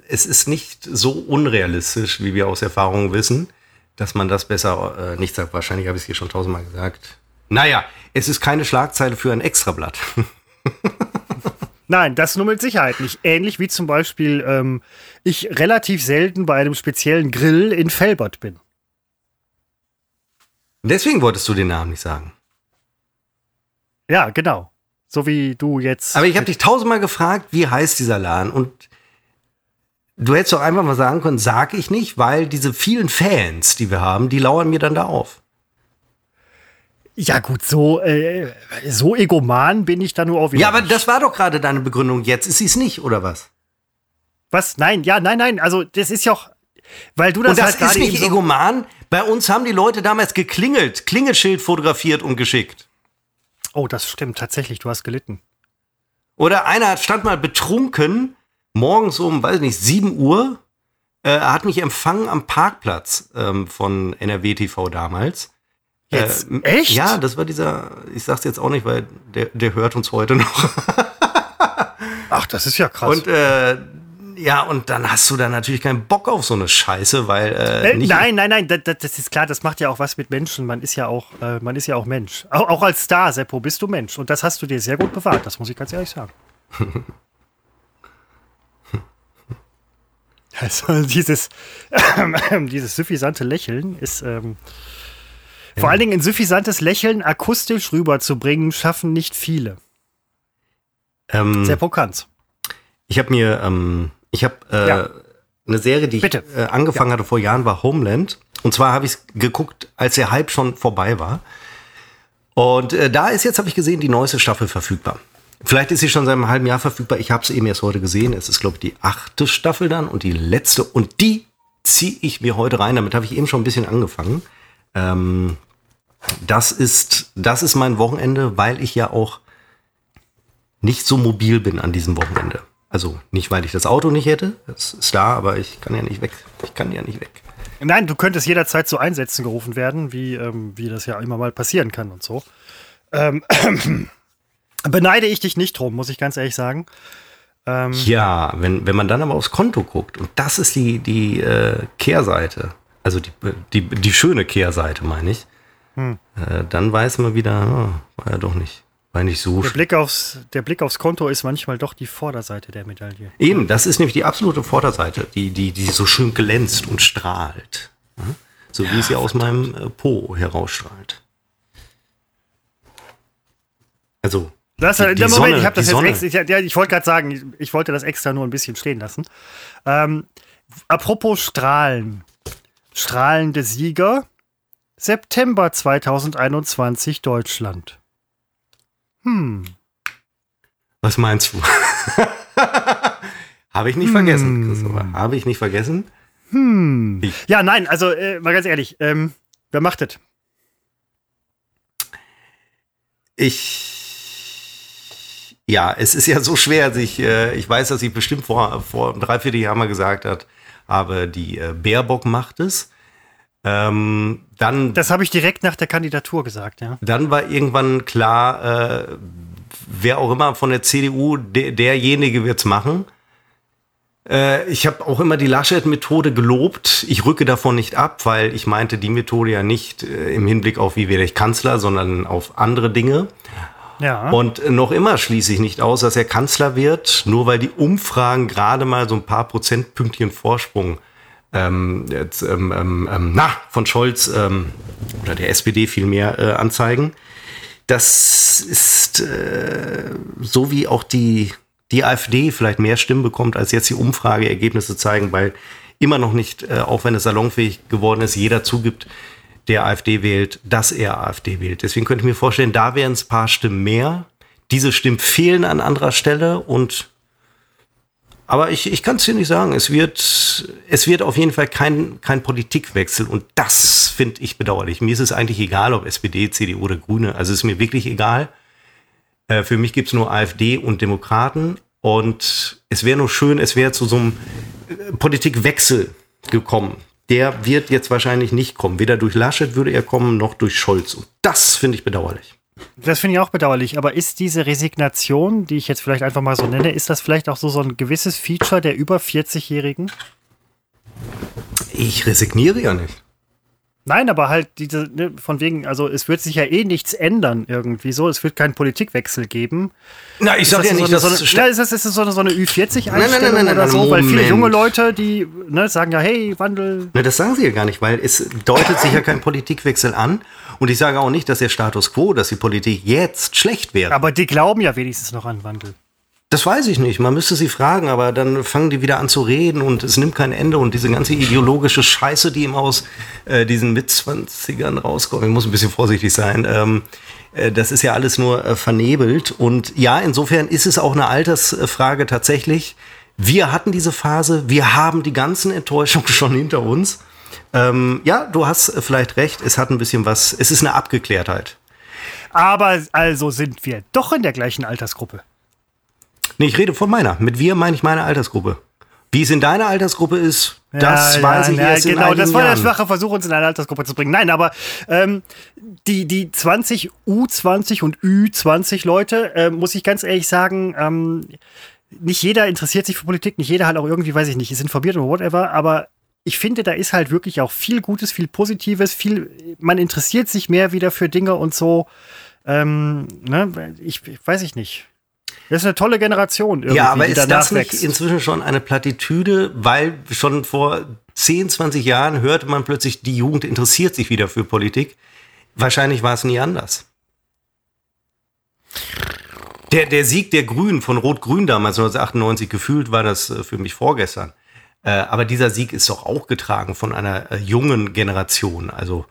es ist nicht so unrealistisch, wie wir aus Erfahrung wissen, dass man das besser äh, nicht sagt. Wahrscheinlich habe ich es hier schon tausendmal gesagt. Naja, es ist keine Schlagzeile für ein Extrablatt. Nein, das nur mit Sicherheit nicht. Ähnlich wie zum Beispiel ähm, ich relativ selten bei einem speziellen Grill in Felbert bin. Deswegen wolltest du den Namen nicht sagen. Ja, genau. So wie du jetzt. Aber ich habe dich tausendmal gefragt, wie heißt dieser Laden? Und du hättest doch einfach mal sagen können, sag ich nicht, weil diese vielen Fans, die wir haben, die lauern mir dann da auf. Ja, gut, so, äh, so egoman bin ich da nur auf. Ja, aber das war doch gerade deine Begründung. Jetzt ist sie es nicht, oder was? Was? Nein, ja, nein, nein. Also, das ist ja auch, weil du das, und das halt ist nicht so egoman. Bei uns haben die Leute damals geklingelt, Klingelschild fotografiert und geschickt. Oh, das stimmt tatsächlich. Du hast gelitten. Oder einer stand mal betrunken morgens um, weiß nicht, 7 Uhr. Äh, hat mich empfangen am Parkplatz ähm, von NRW TV damals. Jetzt? Äh, Echt? Ja, das war dieser, ich sag's jetzt auch nicht, weil der, der hört uns heute noch. Ach, das ist ja krass. Und äh, ja, und dann hast du da natürlich keinen Bock auf so eine Scheiße, weil äh, äh, nein, nein, nein, das, das, ist klar, das macht ja auch was mit Menschen. Man ist ja auch, äh, man ist ja auch Mensch. Auch, auch als Star, Seppo, bist du Mensch. Und das hast du dir sehr gut bewahrt. Das muss ich ganz ehrlich sagen. also dieses, dieses suffisante Lächeln ist ähm, vor allen Dingen ein suffisantes Lächeln akustisch rüberzubringen, schaffen nicht viele. Ähm, Sehr pokant. Ich habe mir, ähm, ich habe äh, ja. eine Serie, die Bitte. ich äh, angefangen ja. hatte vor Jahren, war Homeland. Und zwar habe ich es geguckt, als der Hype schon vorbei war. Und äh, da ist jetzt, habe ich gesehen, die neueste Staffel verfügbar. Vielleicht ist sie schon seit einem halben Jahr verfügbar. Ich habe es eben erst heute gesehen. Es ist, glaube ich, die achte Staffel dann und die letzte. Und die ziehe ich mir heute rein. Damit habe ich eben schon ein bisschen angefangen. Ähm, das ist, das ist mein Wochenende, weil ich ja auch nicht so mobil bin an diesem Wochenende. Also nicht, weil ich das Auto nicht hätte, das ist da, aber ich kann ja nicht weg. Ich kann ja nicht weg. Nein, du könntest jederzeit zu Einsätzen gerufen werden, wie, ähm, wie das ja immer mal passieren kann und so. Ähm, beneide ich dich nicht drum, muss ich ganz ehrlich sagen. Ähm, ja, wenn, wenn man dann aber aufs Konto guckt, und das ist die, die äh, Kehrseite, also die, die, die schöne Kehrseite, meine ich, hm. Äh, dann weiß man wieder, oh, war ja doch nicht, war nicht so. Der Blick, aufs, der Blick aufs Konto ist manchmal doch die Vorderseite der Medaille. Eben, das ist nämlich die absolute Vorderseite, die, die, die so schön glänzt und strahlt. So wie ja, sie aus meinem äh, Po herausstrahlt. Also. Das, die, die Moment, Sonne, ich habe das jetzt extra, ich, ja, ich wollte gerade sagen, ich, ich, wollte das extra nur ein bisschen stehen lassen. Ähm, apropos Strahlen. Strahlende Sieger September 2021 Deutschland. Hm. Was meinst du? Habe ich nicht hm. vergessen, Christopher. Habe ich nicht vergessen? Hm. Ja, nein, also äh, mal ganz ehrlich, ähm, wer macht das? Ich. Ja, es ist ja so schwer, sich. Äh, ich weiß, dass ich bestimmt vor, vor drei, vier Jahren mal gesagt hat, aber die äh, Baerbock macht es. Ähm, dann, das habe ich direkt nach der Kandidatur gesagt, ja. Dann war irgendwann klar, äh, wer auch immer von der CDU, der, derjenige wird es machen. Äh, ich habe auch immer die Laschet-Methode gelobt. Ich rücke davon nicht ab, weil ich meinte die Methode ja nicht äh, im Hinblick auf, wie werde ich Kanzler, sondern auf andere Dinge. Ja. Und noch immer schließe ich nicht aus, dass er Kanzler wird, nur weil die Umfragen gerade mal so ein paar Prozentpünktchen Vorsprung ähm, jetzt, ähm, ähm, ähm, na, von Scholz ähm, oder der SPD vielmehr äh, anzeigen. Das ist äh, so wie auch die, die AfD vielleicht mehr Stimmen bekommt, als jetzt die Umfrageergebnisse zeigen, weil immer noch nicht, äh, auch wenn es salonfähig geworden ist, jeder zugibt, der AfD wählt, dass er AfD wählt. Deswegen könnte ich mir vorstellen, da wären es ein paar Stimmen mehr. Diese Stimmen fehlen an anderer Stelle und Aber ich, ich kann es dir nicht sagen. Es wird, es wird auf jeden Fall kein, kein Politikwechsel und das finde ich bedauerlich. Mir ist es eigentlich egal, ob SPD, CDU oder Grüne. Also es ist mir wirklich egal. Äh, für mich gibt es nur AfD und Demokraten und es wäre nur schön, es wäre zu so einem äh, Politikwechsel gekommen. Der wird jetzt wahrscheinlich nicht kommen. Weder durch Laschet würde er kommen, noch durch Scholz. Und das finde ich bedauerlich. Das finde ich auch bedauerlich. Aber ist diese Resignation, die ich jetzt vielleicht einfach mal so nenne, ist das vielleicht auch so, so ein gewisses Feature der über 40-Jährigen? Ich resigniere ja nicht. Nein, aber halt diese, ne, von wegen, also es wird sich ja eh nichts ändern irgendwie so. Es wird keinen Politikwechsel geben. Na, ich sag ja nicht, so dass. So eine, na, ist das, ist das so eine, so eine Ü40-Einstellung oder so? Moment. Weil viele junge Leute, die ne, sagen ja, hey, Wandel. Na, das sagen sie ja gar nicht, weil es deutet sich ja kein Politikwechsel an. Und ich sage auch nicht, dass der Status quo, dass die Politik jetzt schlecht wäre. Aber die glauben ja wenigstens noch an Wandel. Das weiß ich nicht. Man müsste sie fragen, aber dann fangen die wieder an zu reden und es nimmt kein Ende und diese ganze ideologische Scheiße, die ihm aus äh, diesen Mitzwanzigern rauskommt, ich muss ein bisschen vorsichtig sein, ähm, äh, das ist ja alles nur äh, vernebelt. Und ja, insofern ist es auch eine Altersfrage tatsächlich. Wir hatten diese Phase, wir haben die ganzen Enttäuschungen schon hinter uns. Ähm, ja, du hast vielleicht recht, es hat ein bisschen was, es ist eine Abgeklärtheit. Aber also sind wir doch in der gleichen Altersgruppe. Nee, ich rede von meiner. Mit wir meine ich meine Altersgruppe. Wie es in deiner Altersgruppe ist, das ja, weiß ja, ich ja, erst Genau, das war der schwache Versuch, uns in eine Altersgruppe zu bringen. Nein, aber ähm, die, die 20 U20 und Ü20 Leute, äh, muss ich ganz ehrlich sagen, ähm, nicht jeder interessiert sich für Politik, nicht jeder hat auch irgendwie, weiß ich nicht, ist informiert oder whatever, aber ich finde, da ist halt wirklich auch viel Gutes, viel Positives, viel, man interessiert sich mehr wieder für Dinge und so. Ähm, ne, ich, ich weiß ich nicht. Das ist eine tolle Generation. Ja, aber ist das nicht inzwischen schon eine Plattitüde, weil schon vor 10, 20 Jahren hörte man plötzlich, die Jugend interessiert sich wieder für Politik. Wahrscheinlich war es nie anders. Der, der Sieg der Grünen von Rot-Grün damals 1998 gefühlt war das äh, für mich vorgestern. Äh, aber dieser Sieg ist doch auch getragen von einer äh, jungen Generation. Also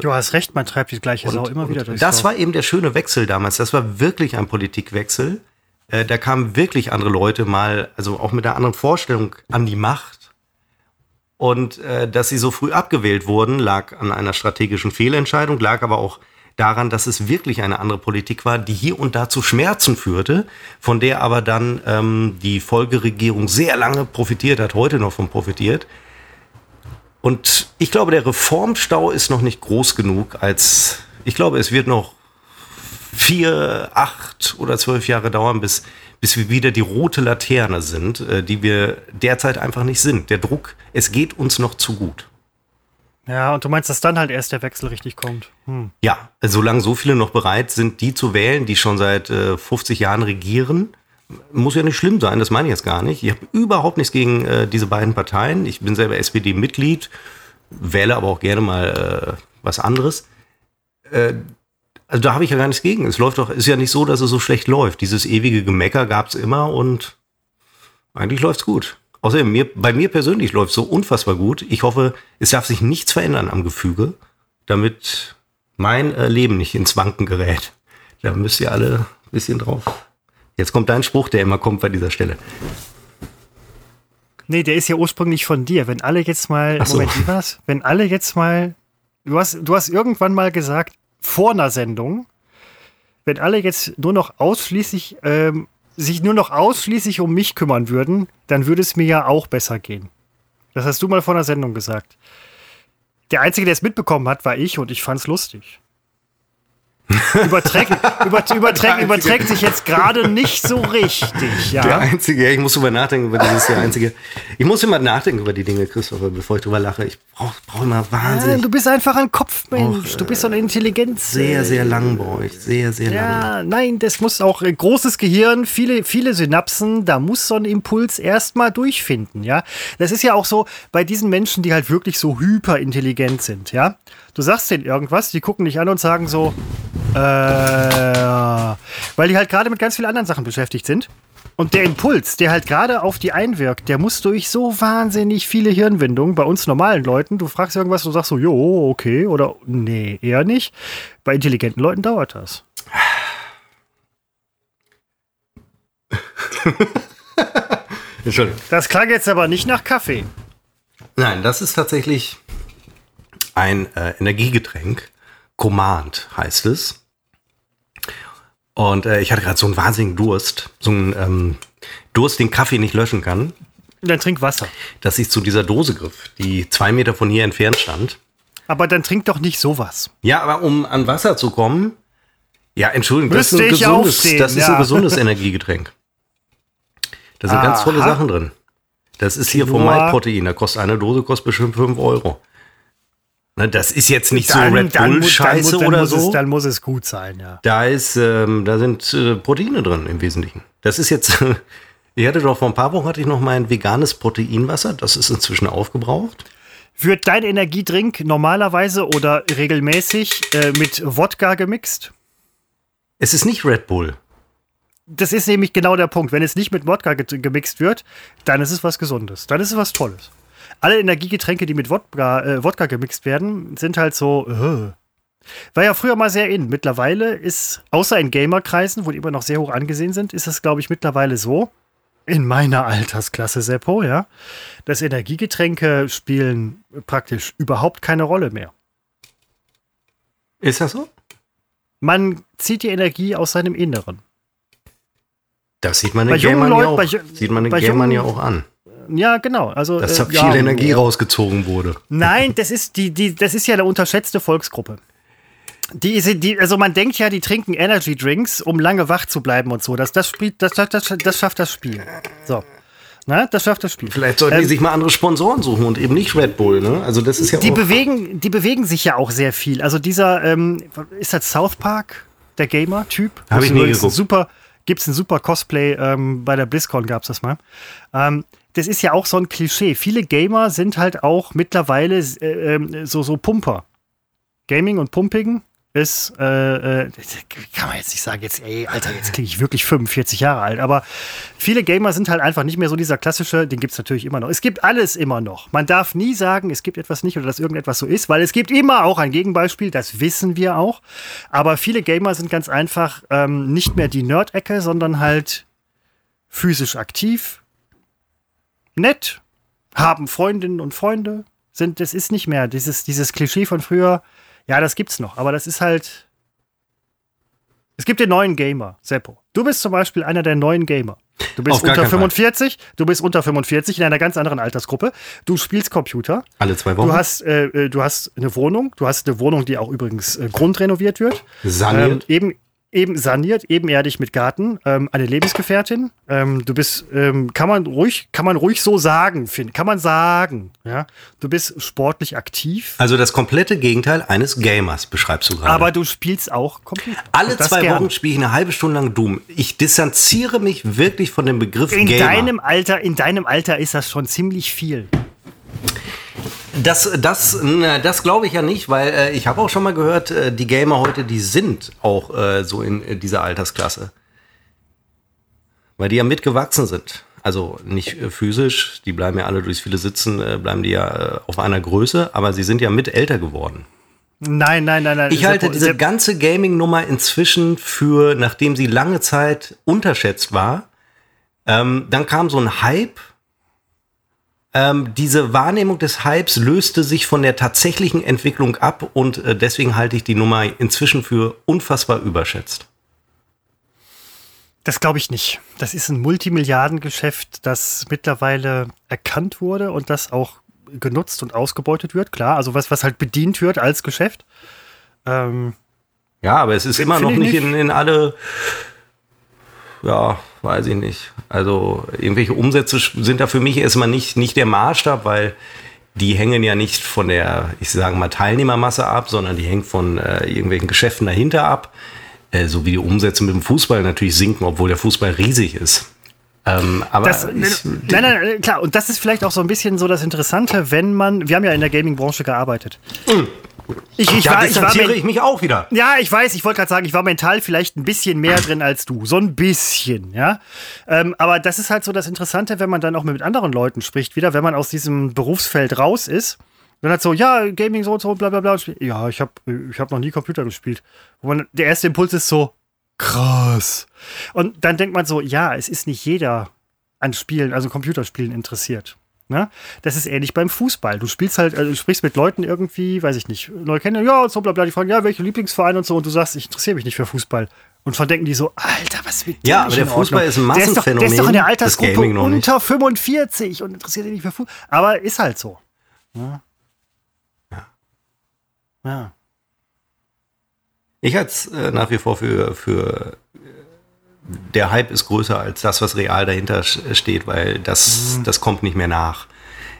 Du hast recht, man treibt die gleiche und, Sau immer wieder durch. Das war eben der schöne Wechsel damals. Das war wirklich ein Politikwechsel. Äh, da kamen wirklich andere Leute mal, also auch mit einer anderen Vorstellung an die Macht. Und äh, dass sie so früh abgewählt wurden, lag an einer strategischen Fehlentscheidung, lag aber auch daran, dass es wirklich eine andere Politik war, die hier und da zu Schmerzen führte, von der aber dann ähm, die Folgeregierung sehr lange profitiert hat, heute noch von profitiert. Und ich glaube, der Reformstau ist noch nicht groß genug, als ich glaube, es wird noch vier, acht oder zwölf Jahre dauern, bis, bis wir wieder die rote Laterne sind, äh, die wir derzeit einfach nicht sind. Der Druck, es geht uns noch zu gut. Ja, und du meinst, dass dann halt erst der Wechsel richtig kommt? Hm. Ja, solange so viele noch bereit sind, die zu wählen, die schon seit äh, 50 Jahren regieren, muss ja nicht schlimm sein, das meine ich jetzt gar nicht. Ich habe überhaupt nichts gegen äh, diese beiden Parteien. Ich bin selber SPD-Mitglied, wähle aber auch gerne mal äh, was anderes. Also da habe ich ja gar nichts gegen. Es läuft doch, ist ja nicht so, dass es so schlecht läuft. Dieses ewige Gemecker gab es immer und eigentlich läuft es gut. Außerdem, mir, bei mir persönlich läuft es so unfassbar gut. Ich hoffe, es darf sich nichts verändern am Gefüge, damit mein äh, Leben nicht ins Wanken gerät. Da müsst ihr alle ein bisschen drauf. Jetzt kommt dein Spruch, der immer kommt bei dieser Stelle. Nee, der ist ja ursprünglich von dir. Wenn alle jetzt mal, so. Moment, war's? Wenn alle jetzt mal, du hast, du hast irgendwann mal gesagt, vor einer Sendung, wenn alle jetzt nur noch ausschließlich, ähm, sich nur noch ausschließlich um mich kümmern würden, dann würde es mir ja auch besser gehen. Das hast du mal vor einer Sendung gesagt. Der Einzige, der es mitbekommen hat, war ich und ich fand's lustig überträgt, über, überträgt, überträgt sich jetzt gerade nicht so richtig. Ja? Der einzige, ich muss drüber nachdenken über dieses, der einzige. Ich muss immer nachdenken über die Dinge, Christopher, bevor ich drüber lache. Ich brauche brauch immer wahnsinnig. Ja, du bist einfach ein Kopfmensch. du bist so eine Intelligenz. Sehr, sehr lang brauche ich. Sehr, sehr lang. Ja, nein, das muss auch ein großes Gehirn, viele, viele Synapsen. Da muss so ein Impuls erstmal durchfinden. Ja, das ist ja auch so bei diesen Menschen, die halt wirklich so hyperintelligent sind. Ja, du sagst denen irgendwas, die gucken dich an und sagen so, äh, weil die halt gerade mit ganz vielen anderen Sachen beschäftigt sind. Und der Impuls, der halt gerade auf die einwirkt, der muss durch so wahnsinnig viele Hirnwindungen bei uns normalen Leuten. Du fragst irgendwas, du sagst so, jo, okay, oder nee, eher nicht. Bei intelligenten Leuten dauert das. Entschuldigung. Das klang jetzt aber nicht nach Kaffee. Nein, das ist tatsächlich ein äh, Energiegetränk. Command heißt es. Und äh, ich hatte gerade so einen wahnsinnigen Durst. So einen ähm, Durst, den Kaffee nicht löschen kann. Dann trink Wasser. Dass ich zu dieser Dose griff, die zwei Meter von hier entfernt stand. Aber dann trink doch nicht sowas. Ja, aber um an Wasser zu kommen, ja, Entschuldigung, das ist, ein gesundes, das ist ja. ein gesundes Energiegetränk. Da sind Aha. ganz tolle Sachen drin. Das ist hier vom MyProtein. Da kostet eine Dose kostet bestimmt 5 Euro. Na, das ist jetzt nicht dann, so Red Bull-Scheiße oder so. Es, dann muss es gut sein, ja. Da, ist, ähm, da sind äh, Proteine drin im Wesentlichen. Das ist jetzt, ich hatte doch vor ein paar Wochen hatte ich noch mein veganes Proteinwasser. Das ist inzwischen aufgebraucht. Wird dein Energiedrink normalerweise oder regelmäßig äh, mit Wodka gemixt? Es ist nicht Red Bull. Das ist nämlich genau der Punkt. Wenn es nicht mit Wodka gemixt wird, dann ist es was Gesundes. Dann ist es was Tolles alle Energiegetränke, die mit Wodka, äh, Wodka gemixt werden, sind halt so. Äh. War ja früher mal sehr in. Mittlerweile ist, außer in Gamerkreisen, wo die immer noch sehr hoch angesehen sind, ist es, glaube ich, mittlerweile so, in meiner Altersklasse, Seppo, ja, dass Energiegetränke spielen praktisch überhaupt keine Rolle mehr. Ist das so? Man zieht die Energie aus seinem Inneren. Das sieht man den Gamern ja auch, sieht man den Gamern ja auch an. Ja, genau. Also, Dass da äh, viel ja, Energie ja. rausgezogen wurde. Nein, das ist, die, die, das ist ja eine unterschätzte Volksgruppe. Die, die, also man denkt ja, die trinken Energy Drinks, um lange wach zu bleiben und so. Das, das, spielt, das, das, das, schafft das Spiel. So. Na, das schafft das Spiel. Vielleicht sollten ähm, die sich mal andere Sponsoren suchen und eben nicht Red Bull, ne? Also das ist ja die auch bewegen, die bewegen sich ja auch sehr viel. Also dieser, ähm, ist das South Park, der Gamer-Typ? Habe ich nie geguckt. Super, gibt's ein super Cosplay, ähm, bei der BlizzCon gab's das mal. Ähm, das ist ja auch so ein Klischee. Viele Gamer sind halt auch mittlerweile äh, ähm, so, so Pumper. Gaming und Pumping ist, äh, äh, kann man jetzt nicht sagen, jetzt, ey, Alter, jetzt klinge ich wirklich 45 Jahre alt, aber viele Gamer sind halt einfach nicht mehr so dieser klassische, den gibt es natürlich immer noch. Es gibt alles immer noch. Man darf nie sagen, es gibt etwas nicht oder dass irgendetwas so ist, weil es gibt immer auch ein Gegenbeispiel, das wissen wir auch. Aber viele Gamer sind ganz einfach ähm, nicht mehr die Nerd-Ecke, sondern halt physisch aktiv, nett, haben Freundinnen und Freunde, sind, das ist nicht mehr dieses, dieses Klischee von früher. Ja, das gibt's noch, aber das ist halt. Es gibt den neuen Gamer, Seppo. Du bist zum Beispiel einer der neuen Gamer. Du bist unter 45, Fall. du bist unter 45 in einer ganz anderen Altersgruppe. Du spielst Computer. Alle zwei Wochen. Du hast, äh, äh du hast eine Wohnung. Du hast eine Wohnung, die auch übrigens äh, grundrenoviert wird. Saniert. Ähm, eben, eben saniert, ebenerdig mit Garten, ähm, eine Lebensgefährtin. Ähm, du bist, ähm, kann man ruhig, kann man ruhig so sagen, finden, kann man sagen. Ja, du bist sportlich aktiv. Also das komplette Gegenteil eines Gamers beschreibst du gerade. Aber du spielst auch Computer. Alle zwei gerne. Wochen spiele ich eine halbe Stunde lang Doom. Ich distanziere mich wirklich von dem Begriff in Gamer. Deinem Alter, in deinem Alter ist das schon ziemlich viel. Das, das, das glaube ich ja nicht, weil äh, ich habe auch schon mal gehört, äh, die Gamer heute, die sind auch äh, so in äh, dieser Altersklasse. Weil die ja mitgewachsen sind. Also nicht äh, physisch, die bleiben ja alle durchs viele Sitzen, äh, bleiben die ja auf einer Größe, aber sie sind ja mit älter geworden. Nein, nein, nein, nein. Ich halte diese ganze Gaming-Nummer inzwischen für, nachdem sie lange Zeit unterschätzt war, ähm, dann kam so ein Hype ähm, diese Wahrnehmung des Hypes löste sich von der tatsächlichen Entwicklung ab und äh, deswegen halte ich die Nummer inzwischen für unfassbar überschätzt. Das glaube ich nicht. Das ist ein Multimilliardengeschäft, das mittlerweile erkannt wurde und das auch genutzt und ausgebeutet wird. Klar, also was, was halt bedient wird als Geschäft. Ähm, ja, aber es ist immer noch nicht, nicht in, in alle ja, weiß ich nicht. Also irgendwelche Umsätze sind da für mich erstmal nicht, nicht der Maßstab, weil die hängen ja nicht von der, ich sage mal, Teilnehmermasse ab, sondern die hängen von äh, irgendwelchen Geschäften dahinter ab. Äh, so wie die Umsätze mit dem Fußball natürlich sinken, obwohl der Fußball riesig ist. Ähm, aber das, ich, nein, nein, nein, klar, und das ist vielleicht auch so ein bisschen so das Interessante, wenn man, wir haben ja in der Gaming-Branche gearbeitet. Mhm. Ich, ich, da war, ich, war, ich mich auch wieder. Ja, ich weiß, ich wollte gerade sagen, ich war mental vielleicht ein bisschen mehr drin als du. So ein bisschen, ja. Ähm, aber das ist halt so das Interessante, wenn man dann auch mit anderen Leuten spricht, wieder, wenn man aus diesem Berufsfeld raus ist. Dann hat so, ja, Gaming so und so, bla bla bla. Ja, ich habe ich hab noch nie Computer gespielt. Wo man, der erste Impuls ist so, krass. Und dann denkt man so, ja, es ist nicht jeder an Spielen, also Computerspielen interessiert. Ne? Das ist ähnlich beim Fußball. Du spielst halt, also du sprichst mit Leuten irgendwie, weiß ich nicht, neu kennen, ja, und so bla bla, die fragen, ja, welche Lieblingsverein und so, und du sagst, ich interessiere mich nicht für Fußball. Und von denken die so, Alter, was mit Ja, aber der Fußball ist ein Massenphänomen. Der ist, doch, der ist doch in der Altersgruppe unter 45 und interessiert sich nicht für Fußball. Aber ist halt so. Ja. Ja. ja. Ich halte es äh, nach wie vor für, für der Hype ist größer als das, was real dahinter steht, weil das, mhm. das kommt nicht mehr nach.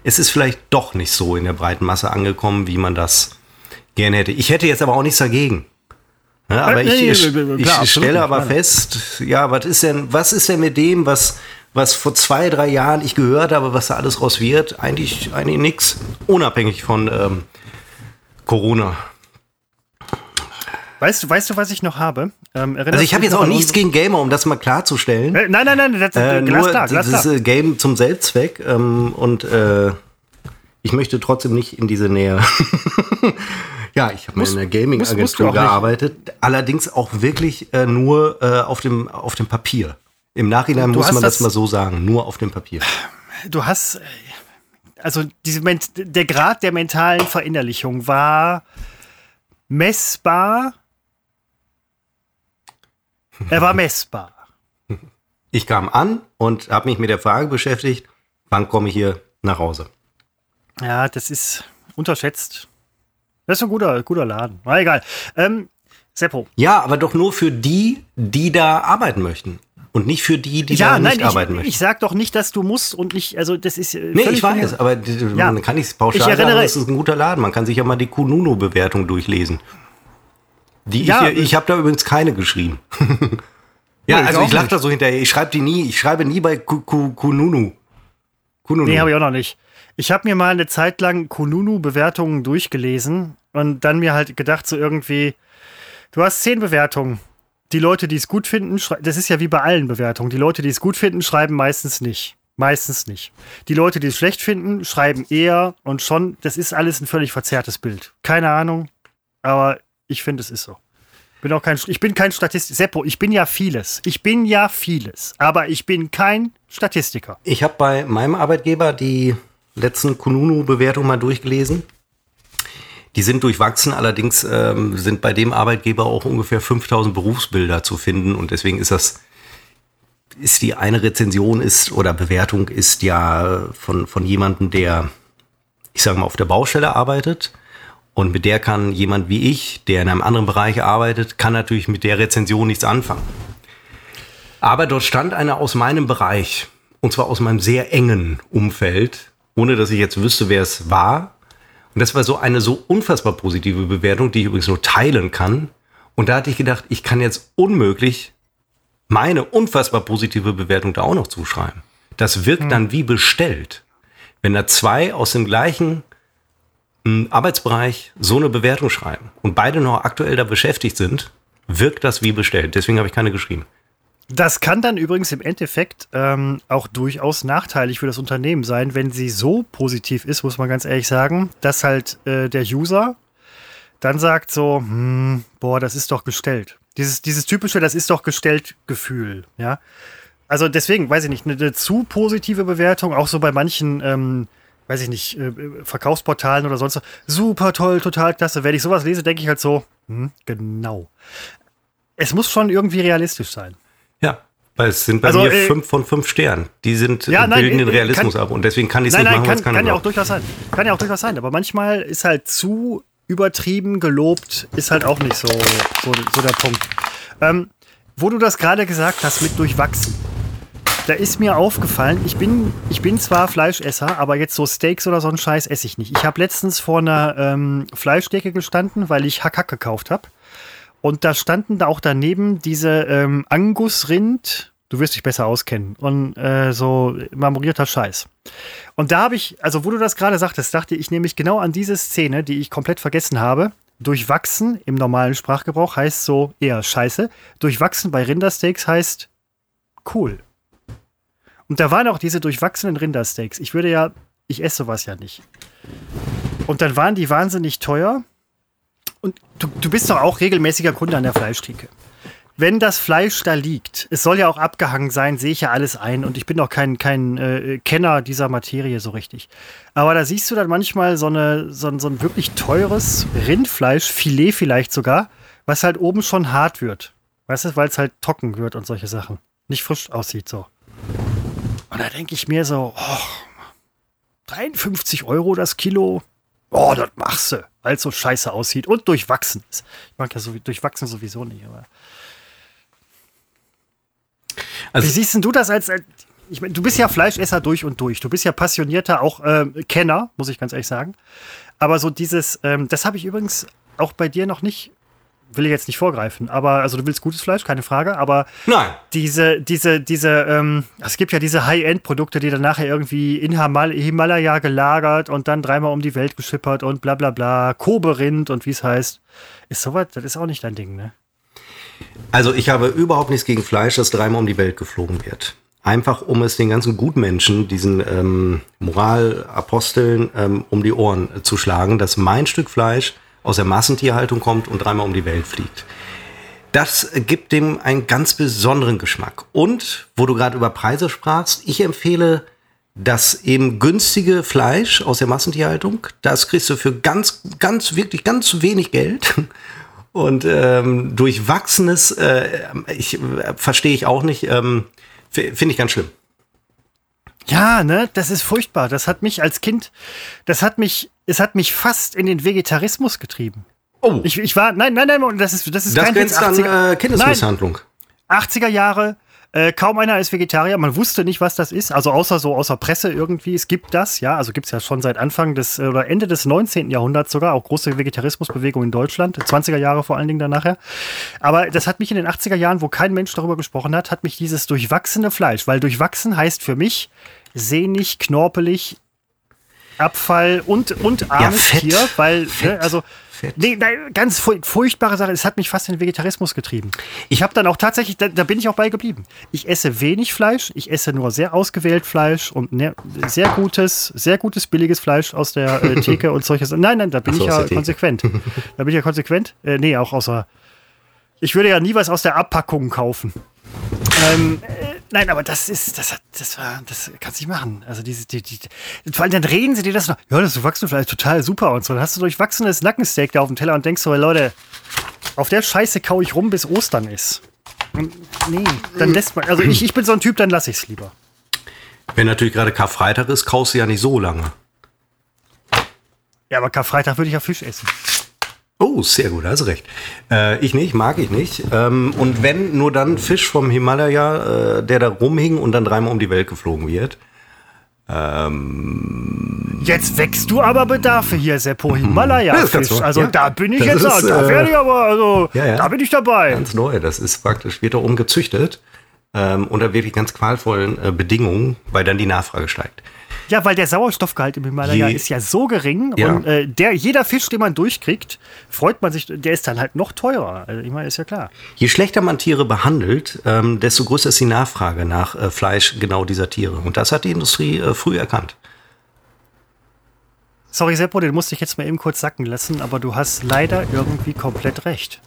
Es ist vielleicht doch nicht so in der breiten Masse angekommen, wie man das gerne hätte. Ich hätte jetzt aber auch nichts dagegen. Ja, aber ich, ich, ich stelle aber fest, ja, was ist denn, was ist denn mit dem, was, was vor zwei, drei Jahren ich gehört habe, was da alles raus wird? Eigentlich, eigentlich nichts, unabhängig von ähm, Corona. Weißt du, weißt du, was ich noch habe? Ähm, also ich habe jetzt auch nichts gegen Gamer, um das mal klarzustellen. Äh, nein, nein, nein, das, äh, nur klar, dieses äh, Game zum Selbstzweck ähm, und äh, ich möchte trotzdem nicht in diese Nähe. ja, ich habe mal in der Gaming-Agentur gearbeitet, allerdings auch wirklich äh, nur äh, auf, dem, auf dem Papier. Im Nachhinein du muss man das, das mal so sagen, nur auf dem Papier. Du hast, also diese, der Grad der mentalen Verinnerlichung war messbar er war messbar. Ich kam an und habe mich mit der Frage beschäftigt, wann komme ich hier nach Hause? Ja, das ist unterschätzt. Das ist ein guter, guter Laden. Na egal. Ähm, Seppo. Ja, aber doch nur für die, die da arbeiten möchten. Und nicht für die, die ja, da nicht arbeiten ich, möchten. Ich sag doch nicht, dass du musst und nicht, also das ist. Nee, ich weiß, aber ja. man kann nicht pauschal ich sagen, das ist ein guter Laden. Man kann sich ja mal die Kununu-Bewertung durchlesen. Die ja, ich, ich habe da übrigens keine geschrieben. ja, nee, also ich lache da so hinterher. Ich schreibe die nie. Ich schreibe nie bei Kununu. Kununu. Nee, habe ich auch noch nicht. Ich habe mir mal eine Zeit lang Kununu-Bewertungen durchgelesen und dann mir halt gedacht, so irgendwie, du hast zehn Bewertungen. Die Leute, die es gut finden, das ist ja wie bei allen Bewertungen. Die Leute, die es gut finden, schreiben meistens nicht. Meistens nicht. Die Leute, die es schlecht finden, schreiben eher und schon, das ist alles ein völlig verzerrtes Bild. Keine Ahnung, aber ich finde, es ist so. Bin auch kein, ich bin kein Statistiker. Seppo, ich bin ja vieles. Ich bin ja vieles. Aber ich bin kein Statistiker. Ich habe bei meinem Arbeitgeber die letzten Kununu-Bewertungen mal durchgelesen. Die sind durchwachsen, allerdings ähm, sind bei dem Arbeitgeber auch ungefähr 5000 Berufsbilder zu finden und deswegen ist das, ist die eine Rezension ist oder Bewertung ist ja von, von jemandem, der, ich sage mal, auf der Baustelle arbeitet und mit der kann jemand wie ich, der in einem anderen Bereich arbeitet, kann natürlich mit der Rezension nichts anfangen. Aber dort stand einer aus meinem Bereich, und zwar aus meinem sehr engen Umfeld, ohne dass ich jetzt wüsste, wer es war. Und das war so eine so unfassbar positive Bewertung, die ich übrigens nur teilen kann. Und da hatte ich gedacht, ich kann jetzt unmöglich meine unfassbar positive Bewertung da auch noch zuschreiben. Das wirkt hm. dann wie bestellt. Wenn da zwei aus dem gleichen Arbeitsbereich so eine Bewertung schreiben und beide noch aktuell da beschäftigt sind, wirkt das wie bestellt. Deswegen habe ich keine geschrieben. Das kann dann übrigens im Endeffekt ähm, auch durchaus nachteilig für das Unternehmen sein, wenn sie so positiv ist, muss man ganz ehrlich sagen, dass halt äh, der User dann sagt so, hm, boah, das ist doch gestellt. Dieses, dieses typische, das ist doch gestellt Gefühl, ja. Also deswegen, weiß ich nicht, eine, eine zu positive Bewertung, auch so bei manchen ähm, weiß ich nicht, äh, Verkaufsportalen oder sonst was. Super toll, total klasse. Wenn ich sowas lese, denke ich halt so, hm, genau. Es muss schon irgendwie realistisch sein. Ja, weil es sind bei also, mir äh, fünf von fünf Sternen. Die sind ja, nein, bilden den äh, Realismus kann, ab und deswegen kann ich es nicht nein, machen, kann, kann, kann ja auch durchaus sein. Kann ja auch durchaus sein. Aber manchmal ist halt zu übertrieben gelobt, ist halt auch nicht so, so, so der Punkt. Ähm, wo du das gerade gesagt hast mit durchwachsen da ist mir aufgefallen, ich bin, ich bin zwar Fleischesser, aber jetzt so Steaks oder so einen Scheiß esse ich nicht. Ich habe letztens vor einer ähm, Fleischdecke gestanden, weil ich Hack Hack gekauft habe. Und da standen da auch daneben diese ähm, Angusrind, du wirst dich besser auskennen, und äh, so marmorierter Scheiß. Und da habe ich, also wo du das gerade sagtest, dachte ich nämlich genau an diese Szene, die ich komplett vergessen habe. Durchwachsen im normalen Sprachgebrauch heißt so eher scheiße. Durchwachsen bei Rindersteaks heißt cool. Und da waren auch diese durchwachsenen Rindersteaks. Ich würde ja, ich esse sowas ja nicht. Und dann waren die wahnsinnig teuer. Und du, du bist doch auch regelmäßiger Kunde an der Fleischtheke. wenn das Fleisch da liegt, es soll ja auch abgehangen sein, sehe ich ja alles ein und ich bin auch kein, kein äh, Kenner dieser Materie so richtig. Aber da siehst du dann manchmal so, eine, so, so ein wirklich teures Rindfleisch, Filet vielleicht sogar, was halt oben schon hart wird. Weißt du, weil es halt trocken wird und solche Sachen. Nicht frisch aussieht so. Und da denke ich mir so, oh, 53 Euro das Kilo. Oh, das machst du, weil es so scheiße aussieht und durchwachsen ist. Ich mag ja so durchwachsen sowieso nicht, aber. Also, Wie siehst du das als, ich mein, du bist ja Fleischesser durch und durch. Du bist ja passionierter, auch äh, Kenner, muss ich ganz ehrlich sagen. Aber so dieses, ähm, das habe ich übrigens auch bei dir noch nicht will ich jetzt nicht vorgreifen, aber also du willst gutes Fleisch, keine Frage, aber Nein. diese, diese, diese, ähm, es gibt ja diese High-End-Produkte, die dann nachher irgendwie in Himalaya gelagert und dann dreimal um die Welt geschippert und bla bla bla, Kobe-Rind und wie es heißt. Ist sowas, das ist auch nicht dein Ding, ne? Also ich habe überhaupt nichts gegen Fleisch, das dreimal um die Welt geflogen wird. Einfach um es den ganzen Gutmenschen, diesen ähm, Moralaposteln ähm, um die Ohren zu schlagen, dass mein Stück Fleisch aus der Massentierhaltung kommt und dreimal um die Welt fliegt. Das gibt dem einen ganz besonderen Geschmack. Und, wo du gerade über Preise sprachst, ich empfehle das eben günstige Fleisch aus der Massentierhaltung. Das kriegst du für ganz, ganz, wirklich ganz wenig Geld. Und ähm, durchwachsenes, äh, ich, äh, verstehe ich auch nicht, ähm, finde ich ganz schlimm. Ja, ne, das ist furchtbar. Das hat mich als Kind, das hat mich es hat mich fast in den Vegetarismus getrieben. Oh. Ich, ich war, nein, nein, nein, das ist, das ist das kein Witz, 80er, äh, Kindesmisshandlung. Nein, 80er Jahre, äh, kaum einer ist Vegetarier, man wusste nicht, was das ist, also außer so außer Presse irgendwie, es gibt das, ja, also gibt es ja schon seit Anfang des oder Ende des 19. Jahrhunderts sogar, auch große Vegetarismusbewegung in Deutschland, 20er Jahre vor allen Dingen dann nachher. Aber das hat mich in den 80er Jahren, wo kein Mensch darüber gesprochen hat, hat mich dieses durchwachsene Fleisch, weil durchwachsen heißt für mich sehnig, knorpelig, Abfall und, und armes ja, Tier, weil, ne, also, nee, ganz furchtbare Sache, es hat mich fast in den Vegetarismus getrieben. Ich habe dann auch tatsächlich, da, da, bin ich auch bei geblieben. Ich esse wenig Fleisch, ich esse nur sehr ausgewählt Fleisch und ne, sehr gutes, sehr gutes, billiges Fleisch aus der äh, Theke und solches. Nein, nein, da bin so, ich ja konsequent. da bin ich ja konsequent. Äh, nee, auch außer, ich würde ja nie was aus der Abpackung kaufen. Ähm, äh, nein, aber das ist, das hat, das war, das kannst du nicht machen. Also diese, die, die, vor allem dann reden sie dir das noch, ja, das Wachsenfleisch total super und so. Dann hast du durchwachsenes Nackensteak da auf dem Teller und denkst so, hey, Leute, auf der Scheiße kau ich rum, bis Ostern ist. Nee, dann lässt man, also ich, ich bin so ein Typ, dann lass ich's lieber. Wenn natürlich gerade Karfreitag ist, kaust du ja nicht so lange. Ja, aber Karfreitag würde ich ja Fisch essen. Oh, sehr gut, hast recht. Äh, ich nicht, mag ich nicht. Ähm, und wenn, nur dann Fisch vom Himalaya, äh, der da rumhing und dann dreimal um die Welt geflogen wird. Ähm, jetzt wächst du aber Bedarfe hier, Seppo Himalaya-Fisch. Ja, also ja, da bin ich jetzt, ist, da werde ich aber, also ja, da bin ich dabei. Ganz neu, das ist praktisch, wird da oben gezüchtet ähm, unter wirklich ganz qualvollen äh, Bedingungen, weil dann die Nachfrage steigt. Ja, weil der Sauerstoffgehalt im Himalaya Je, ist ja so gering ja. und äh, der, jeder Fisch, den man durchkriegt, freut man sich, der ist dann halt noch teurer. Also ich meine, ist ja klar. Je schlechter man Tiere behandelt, ähm, desto größer ist die Nachfrage nach äh, Fleisch genau dieser Tiere. Und das hat die Industrie äh, früh erkannt. Sorry, Seppo, den musste ich jetzt mal eben kurz sacken lassen, aber du hast leider irgendwie komplett recht.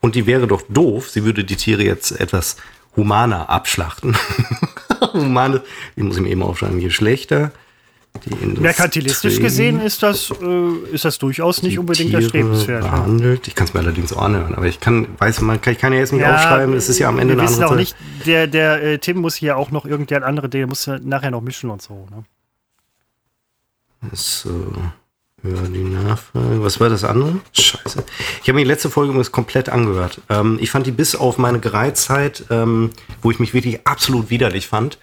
Und die wäre doch doof, sie würde die Tiere jetzt etwas humaner abschlachten. Die muss ich mir eben aufschreiben, je schlechter. Merkantilistisch gesehen ist das, äh, ist das durchaus nicht unbedingt Tiere erstrebenswert. Behandelt. Ich kann es mir allerdings auch anhören, aber ich kann, weiß man, kann, ich kann ja jetzt nicht ja, aufschreiben, es ist ja am Ende wir eine andere auch nicht, der, der äh, Tim muss hier auch noch irgendein andere, der muss nachher noch mischen und so. Ne? So. Ja, die Nachfrage. Was war das andere? Scheiße. Ich habe mir die letzte Folge übrigens komplett angehört. Ähm, ich fand die bis auf meine Gereiztheit, ähm, wo ich mich wirklich absolut widerlich fand,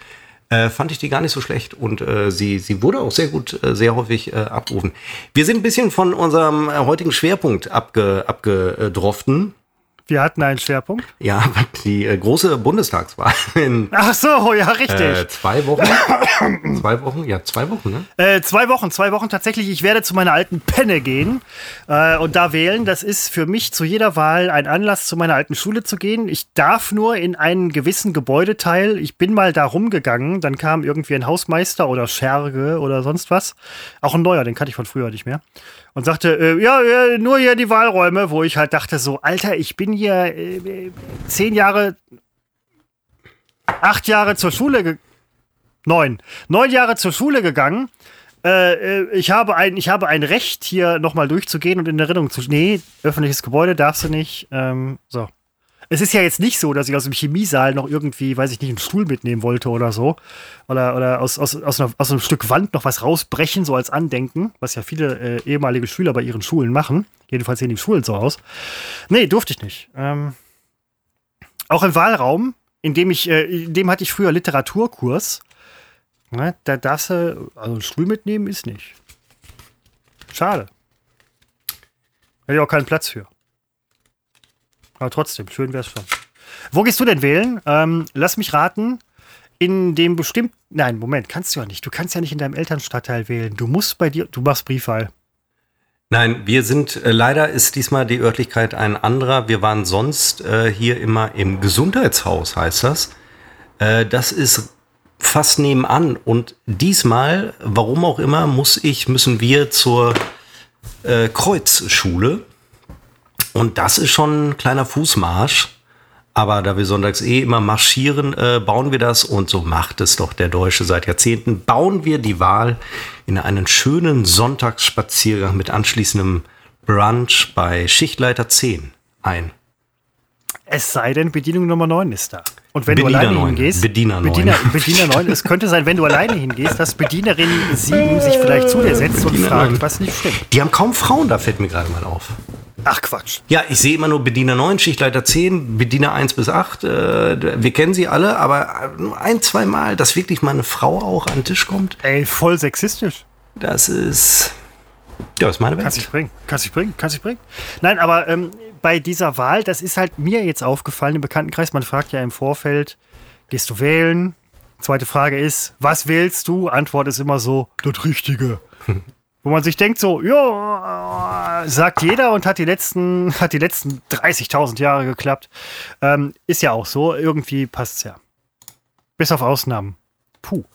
äh, fand ich die gar nicht so schlecht. Und äh, sie, sie wurde auch sehr gut, äh, sehr häufig äh, abgerufen. Wir sind ein bisschen von unserem äh, heutigen Schwerpunkt abge, abgedroften. Wir hatten einen Schwerpunkt. Ja, die äh, große Bundestagswahl in. Ach so, ja, richtig. Äh, zwei Wochen. zwei Wochen, ja, zwei Wochen, ne? Äh, zwei Wochen, zwei Wochen tatsächlich. Ich werde zu meiner alten Penne gehen äh, und da wählen. Das ist für mich zu jeder Wahl ein Anlass, zu meiner alten Schule zu gehen. Ich darf nur in einen gewissen Gebäudeteil. Ich bin mal da rumgegangen, dann kam irgendwie ein Hausmeister oder Scherge oder sonst was. Auch ein neuer, den kannte ich von früher nicht mehr. Und sagte, äh, ja, ja, nur hier die Wahlräume, wo ich halt dachte so, Alter, ich bin hier äh, zehn Jahre, acht Jahre zur Schule, neun, neun Jahre zur Schule gegangen. Äh, äh, ich, habe ein, ich habe ein Recht, hier nochmal durchzugehen und in Erinnerung zu. Nee, öffentliches Gebäude darfst du nicht. Ähm, so. Es ist ja jetzt nicht so, dass ich aus dem Chemiesaal noch irgendwie, weiß ich nicht, einen Stuhl mitnehmen wollte oder so. Oder, oder aus, aus, aus, einer, aus einem Stück Wand noch was rausbrechen, so als Andenken, was ja viele äh, ehemalige Schüler bei ihren Schulen machen. Jedenfalls sehen die Schulen so aus. Nee, durfte ich nicht. Ähm, auch im Wahlraum, in dem ich, äh, in dem hatte ich früher Literaturkurs. Na, da darfst du, also einen Stuhl mitnehmen ist nicht. Schade. Hätte ich auch keinen Platz für. Aber trotzdem, schön wäre es schon. Wo gehst du denn wählen? Ähm, lass mich raten. In dem bestimmten. Nein, Moment, kannst du ja nicht. Du kannst ja nicht in deinem Elternstadtteil wählen. Du musst bei dir. Du machst Briefwahl. Nein, wir sind, äh, leider ist diesmal die Örtlichkeit ein anderer. Wir waren sonst äh, hier immer im Gesundheitshaus, heißt das. Äh, das ist fast nebenan. Und diesmal, warum auch immer, muss ich, müssen wir zur äh, Kreuzschule. Und das ist schon ein kleiner Fußmarsch. Aber da wir sonntags eh immer marschieren, äh, bauen wir das und so macht es doch der Deutsche seit Jahrzehnten. Bauen wir die Wahl in einen schönen Sonntagsspaziergang mit anschließendem Brunch bei Schichtleiter 10 ein. Es sei denn, Bedienung Nummer 9 ist da. Und wenn Bediener du alleine 9. hingehst, Bediener 9. Bediener, Bediener 9, es könnte sein, wenn du alleine hingehst, dass Bedienerin 7 sich vielleicht zu dir setzt und fragt, was nicht stimmt. Die haben kaum Frauen, da fällt mir gerade mal auf. Ach Quatsch. Ja, ich sehe immer nur Bediener 9, Schichtleiter 10, Bediener 1 bis 8. Äh, wir kennen sie alle, aber nur ein, zwei Mal, dass wirklich mal eine Frau auch an den Tisch kommt. Ey, voll sexistisch. Das ist. Ja, das ist meine Welt. Kannst dich bringen, kannst dich bringen, kannst dich bringen. Nein, aber ähm, bei dieser Wahl, das ist halt mir jetzt aufgefallen im Bekanntenkreis. Man fragt ja im Vorfeld, gehst du wählen? Zweite Frage ist, was wählst du? Antwort ist immer so, das Richtige. Wo man sich denkt so, ja, sagt jeder und hat die letzten, hat die letzten 30.000 Jahre geklappt. Ähm, ist ja auch so, irgendwie passt es ja. Bis auf Ausnahmen. Puh.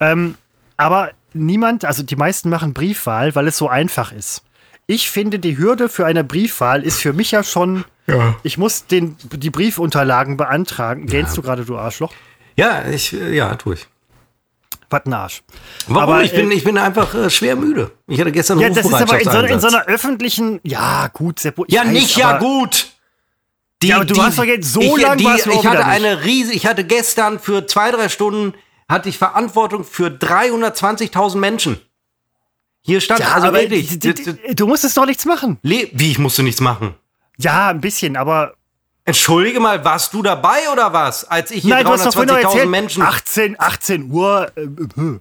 Ähm, aber niemand, also die meisten machen Briefwahl, weil es so einfach ist. Ich finde, die Hürde für eine Briefwahl ist für mich ja schon, ja. ich muss den, die Briefunterlagen beantragen. Ja. Gähnst du gerade, du Arschloch? Ja, ich, ja, tue ich. Was ein Arsch. Warum? Aber, ich, bin, äh, ich bin einfach äh, schwer müde. Ich hatte gestern Ja, das ist aber in so, in so, einer öffentlichen, ja, gut, Seppo. Ja, weiß, nicht ja gut. Die, ja, aber du die, hast doch jetzt so lange was Ich hatte eine riesige, ich hatte gestern für zwei, drei Stunden hatte ich Verantwortung für 320.000 Menschen. Hier stand ja, also wirklich. Du musstest doch nichts machen. Wie, ich musste nichts machen? Ja, ein bisschen, aber Entschuldige mal, warst du dabei oder was? Als ich hier 320.000 Menschen. 18, 18 Uhr. Äh, äh.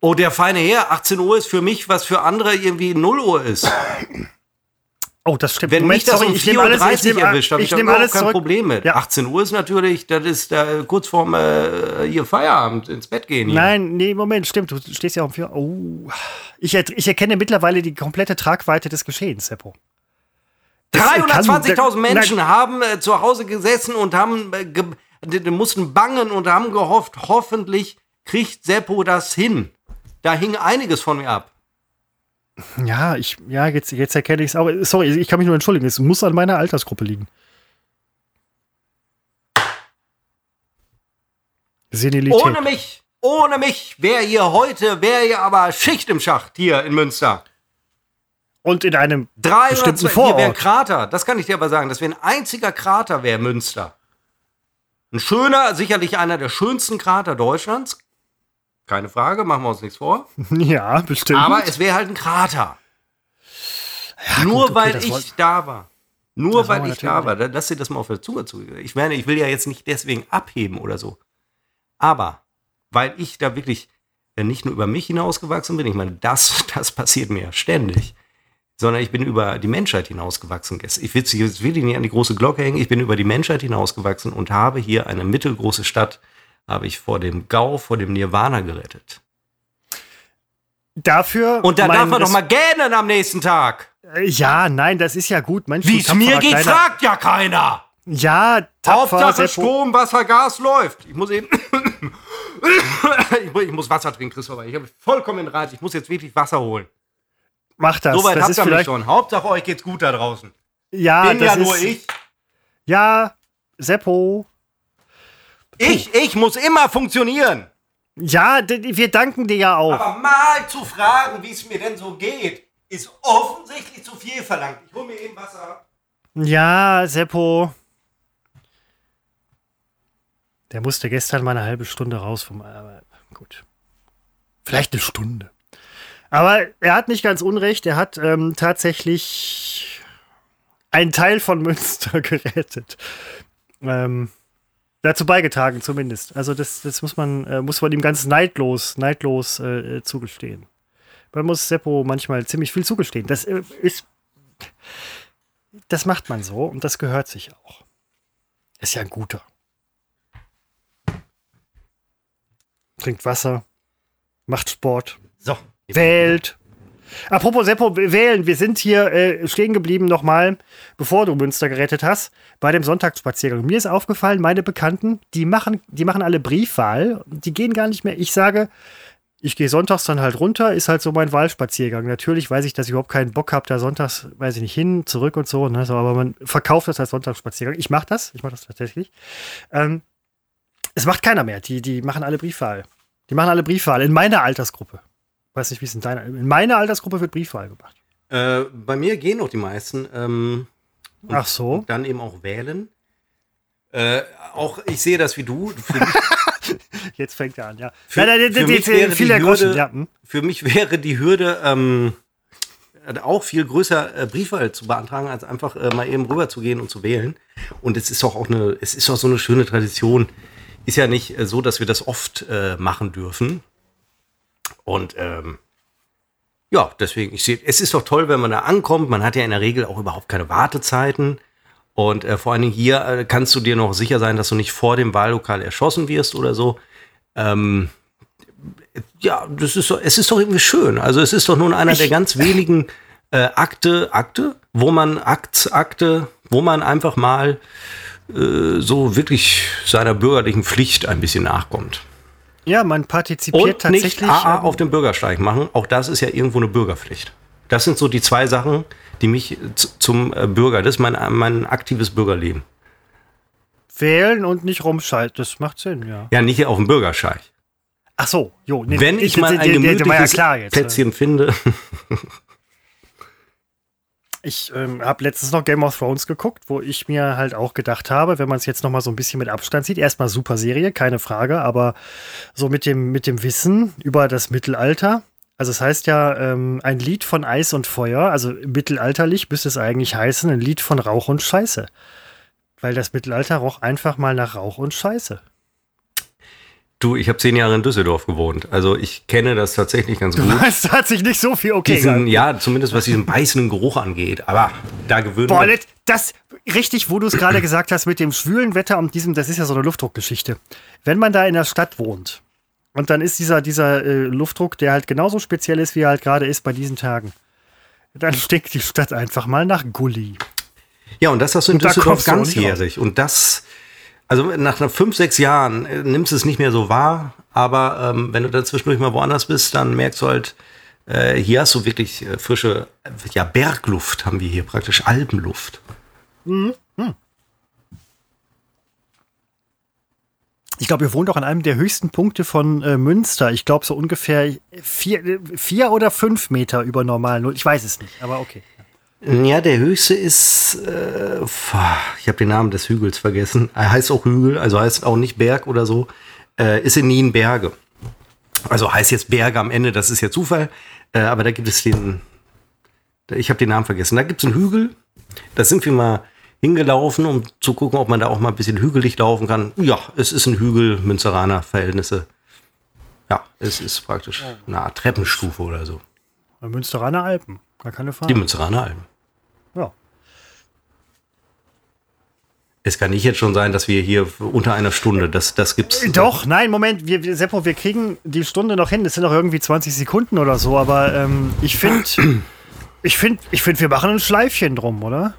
Oh, der feine Herr, 18 Uhr ist für mich, was für andere irgendwie 0 Uhr ist. Oh, das stimmt. Wenn mich das um 4.30 Uhr erwischt, habe ich, ich nehme alles kein zurück. Problem mit. Ja. 18 Uhr ist natürlich, das ist äh, kurz vorm äh, hier Feierabend, ins Bett gehen. Hier. Nein, nee, Moment, stimmt. Du stehst ja um 4 Oh. Ich, ich erkenne mittlerweile die komplette Tragweite des Geschehens, Seppo. 320.000 Menschen nein. haben äh, zu Hause gesessen und haben äh, mussten bangen und haben gehofft, hoffentlich kriegt Seppo das hin. Da hing einiges von mir ab. Ja, ich, ja, jetzt, jetzt erkenne ich es auch. Sorry, ich kann mich nur entschuldigen. Es muss an meiner Altersgruppe liegen. Senilität. Ohne mich, ohne mich wäre hier heute, wäre hier aber Schicht im Schacht hier in Münster. Und in einem 300, bestimmten Vorort. Hier wäre ein Krater, das kann ich dir aber sagen. Das wäre ein einziger Krater, wäre Münster. Ein schöner, sicherlich einer der schönsten Krater Deutschlands. Keine Frage, machen wir uns nichts vor. Ja, bestimmt. Aber es wäre halt ein Krater. Ja, Nur gut, okay, weil ich da war. Nur weil ich da war. Lass dir das mal auf der Zunge zu. Ich meine, ich will ja jetzt nicht deswegen abheben oder so. Aber weil ich da wirklich nicht nur über mich hinausgewachsen bin, ich meine, das, das passiert mir ja ständig sondern ich bin über die Menschheit hinausgewachsen. Ich will wirklich nicht an die große Glocke hängen. Ich bin über die Menschheit hinausgewachsen und habe hier eine mittelgroße Stadt, habe ich vor dem Gau, vor dem Nirvana gerettet. Dafür. Und da darf man doch mal gähnen am nächsten Tag. Äh, ja, nein, das ist ja gut. Wie es mir geht, kleiner. fragt ja keiner. Ja, tapfer, Hauptsache Strom, Wasser, Gas läuft. Ich muss eben. ich muss Wasser trinken, Christopher. Ich habe vollkommen Rat. Ich muss jetzt wirklich Wasser holen. Mach das. Soweit das habt ihr mich schon. Hauptsache euch geht's gut da draußen. Ja, Bin ja nur ich. Ja, Seppo. Ich, ich muss immer funktionieren. Ja, wir danken dir ja auch. Aber mal zu fragen, wie es mir denn so geht, ist offensichtlich zu viel verlangt. Ich hol mir eben Wasser. Ja, Seppo. Der musste gestern mal eine halbe Stunde raus vom. Aber gut. Vielleicht eine Stunde. Aber er hat nicht ganz unrecht. Er hat ähm, tatsächlich einen Teil von Münster gerettet. Ähm, dazu beigetragen zumindest. Also das, das muss man, äh, muss man ihm ganz neidlos, neidlos äh, zugestehen. Man muss Seppo manchmal ziemlich viel zugestehen. Das äh, ist, das macht man so und das gehört sich auch. Ist ja ein guter. Trinkt Wasser, macht Sport, so, wählt, Apropos Seppo, wählen, wir sind hier äh, stehen geblieben nochmal, bevor du Münster gerettet hast, bei dem Sonntagsspaziergang. Mir ist aufgefallen, meine Bekannten, die machen, die machen alle Briefwahl, die gehen gar nicht mehr. Ich sage, ich gehe sonntags dann halt runter, ist halt so mein Wahlspaziergang. Natürlich weiß ich, dass ich überhaupt keinen Bock habe, da sonntags, weiß ich nicht, hin, zurück und so, ne? so aber man verkauft das als Sonntagsspaziergang. Ich mache das, ich mache das tatsächlich. Ähm, es macht keiner mehr, die, die machen alle Briefwahl. Die machen alle Briefwahl in meiner Altersgruppe. Weiß nicht, wie es in deiner. In meiner Altersgruppe wird Briefwahl gemacht. Äh, bei mir gehen noch die meisten. Ähm, Ach so. Und dann eben auch wählen. Äh, auch ich sehe das wie du. Jetzt fängt er an, ja. Für, nein, für, mich, wäre die Hürde, ja. Hm. für mich wäre die Hürde ähm, auch viel größer, äh, Briefwahl zu beantragen, als einfach äh, mal eben rüber zu gehen und zu wählen. Und es ist doch auch eine, es ist doch so eine schöne Tradition. Ist ja nicht äh, so, dass wir das oft äh, machen dürfen. Und ähm, ja, deswegen, ich sehe, es ist doch toll, wenn man da ankommt. Man hat ja in der Regel auch überhaupt keine Wartezeiten. Und äh, vor allen Dingen hier äh, kannst du dir noch sicher sein, dass du nicht vor dem Wahllokal erschossen wirst oder so. Ähm, ja, das ist doch, es ist doch irgendwie schön. Also es ist doch nun einer ich, der ganz wenigen äh, Akte, Akte, wo man Akt, Akte, wo man einfach mal äh, so wirklich seiner bürgerlichen Pflicht ein bisschen nachkommt. Ja, man partizipiert und tatsächlich. Nicht AA auf dem Bürgersteig machen. Auch das ist ja irgendwo eine Bürgerpflicht. Das sind so die zwei Sachen, die mich zum äh, Bürger, das ist mein, mein aktives Bürgerleben. Wählen und nicht rumschalten, das macht Sinn, ja. Ja, nicht auf dem Bürgersteig. Ach so, jo. Nee, Wenn ich, ich mal ein gemütliches ja Plätzchen finde. Ich ähm, habe letztens noch Game of Thrones geguckt, wo ich mir halt auch gedacht habe, wenn man es jetzt noch mal so ein bisschen mit Abstand sieht, erstmal super Serie, keine Frage, aber so mit dem, mit dem Wissen über das Mittelalter. Also es heißt ja ähm, ein Lied von Eis und Feuer, also mittelalterlich müsste es eigentlich heißen, ein Lied von Rauch und Scheiße. Weil das Mittelalter roch einfach mal nach Rauch und Scheiße. Du, ich habe zehn Jahre in Düsseldorf gewohnt. Also ich kenne das tatsächlich ganz gut. Du weißt, hat sich nicht so viel okay diesen, Ja, zumindest was diesen beißenden Geruch angeht. Aber da gewöhnt Boah, das, richtig, wo du es gerade gesagt hast mit dem schwülen Wetter und diesem, das ist ja so eine Luftdruckgeschichte. Wenn man da in der Stadt wohnt und dann ist dieser, dieser äh, Luftdruck, der halt genauso speziell ist, wie er halt gerade ist bei diesen Tagen, dann stinkt die Stadt einfach mal nach Gully. Ja, und das hast du in und Düsseldorf ganzjährig. Und das also nach fünf, sechs Jahren äh, nimmst du es nicht mehr so wahr, aber ähm, wenn du dann zwischendurch mal woanders bist, dann merkst du halt, äh, hier hast du wirklich äh, frische, ja, Bergluft haben wir hier praktisch, Alpenluft. Mhm. Hm. Ich glaube, ihr wohnt auch an einem der höchsten Punkte von äh, Münster. Ich glaube, so ungefähr vier, vier oder fünf Meter über normal Null. Ich weiß es nicht, aber okay. Ja, der höchste ist, äh, ich habe den Namen des Hügels vergessen. Er heißt auch Hügel, also heißt auch nicht Berg oder so. Äh, ist in Nienberge. Also heißt jetzt Berge am Ende, das ist ja Zufall. Äh, aber da gibt es den, ich habe den Namen vergessen. Da gibt es einen Hügel. Da sind wir mal hingelaufen, um zu gucken, ob man da auch mal ein bisschen hügelig laufen kann. Ja, es ist ein Hügel, Münzeraner Verhältnisse. Ja, es ist praktisch eine Art Treppenstufe oder so. Münsteraner Alpen, gar keine Frage. Die Münsteraner Alpen. Es kann nicht jetzt schon sein, dass wir hier unter einer Stunde, das, das gibt's. Doch, nein, Moment, wir, Seppo, wir kriegen die Stunde noch hin. Das sind noch irgendwie 20 Sekunden oder so, aber ähm, ich finde, ich finde, ich finde, wir machen ein Schleifchen drum, oder?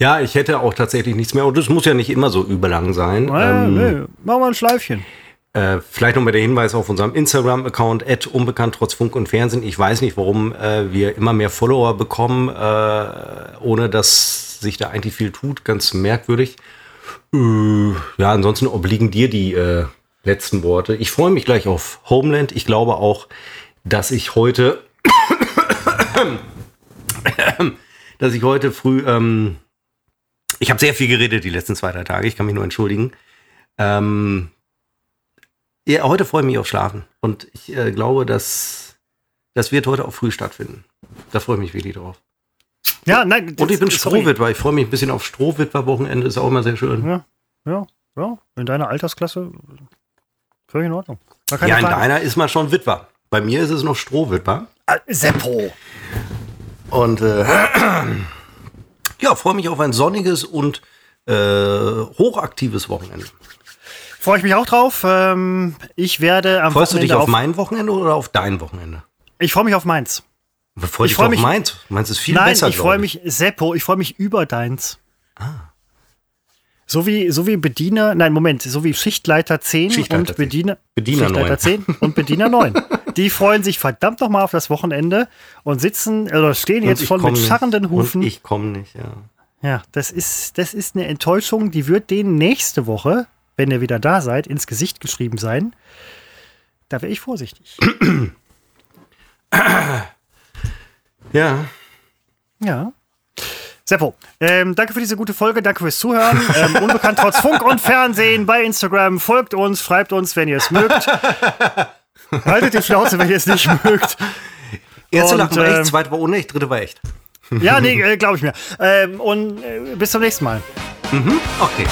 Ja, ich hätte auch tatsächlich nichts mehr. Und das muss ja nicht immer so überlang sein. Naja, ähm, nee, machen wir ein Schleifchen. Äh, vielleicht noch mal der Hinweis auf unserem Instagram-Account, unbekannt trotz Funk und Fernsehen. Ich weiß nicht, warum äh, wir immer mehr Follower bekommen, äh, ohne dass sich da eigentlich viel tut. Ganz merkwürdig. Äh, ja, ansonsten obliegen dir die äh, letzten Worte. Ich freue mich gleich auf Homeland. Ich glaube auch, dass ich heute, dass ich heute früh, ähm, ich habe sehr viel geredet die letzten zwei, drei Tage. Ich kann mich nur entschuldigen. Ähm, ja, heute freue ich mich auf Schlafen. Und ich äh, glaube, dass das wird heute auch früh stattfinden. Da freue ich mich wirklich drauf. Ja, nein. Und ich bin Strohwitwer. Ich freue mich ein bisschen auf Strohwitwer-Wochenende. Ist auch immer sehr schön. Ja, ja, ja. In deiner Altersklasse völlig in Ordnung. Ja, Frage. in deiner ist man schon Witwer. Bei mir ist es noch Strohwitwer. Ah, Seppo. Und äh, ja, freue mich auf ein sonniges und äh, hochaktives Wochenende. Freue ich mich auch drauf. Ähm, ich werde am Freust Wochenende du dich auf, auf mein Wochenende oder auf dein Wochenende? Ich freue mich auf meins. Bevor ich freue mich auf meins. Ist viel nein, besser. Ich freue mich, Seppo, ich freue mich über deins. Ah. So wie, so wie Bediener, nein, Moment, so wie Schichtleiter 10 Schichtleiter und 10. Bediener, Bediener Schichtleiter 9. 10 und Bediener 9. Die freuen sich verdammt nochmal auf das Wochenende und sitzen oder stehen und jetzt schon mit scharrenden Hufen. Ich komme nicht, ja. Ja, das ist, das ist eine Enttäuschung, die wird denen nächste Woche wenn ihr wieder da seid, ins Gesicht geschrieben sein. Da wäre ich vorsichtig. Ja. Ja. Seppo, ähm, danke für diese gute Folge, danke fürs Zuhören. Ähm, unbekannt trotz Funk und Fernsehen bei Instagram. Folgt uns, schreibt uns, wenn ihr es mögt. Haltet die Schnauze, wenn ihr es nicht mögt. Erste Lachen war echt, ähm, zweite war unecht, dritte war echt. Ja, nee, äh, glaube ich mir. Ähm, und äh, bis zum nächsten Mal. Mhm, okay.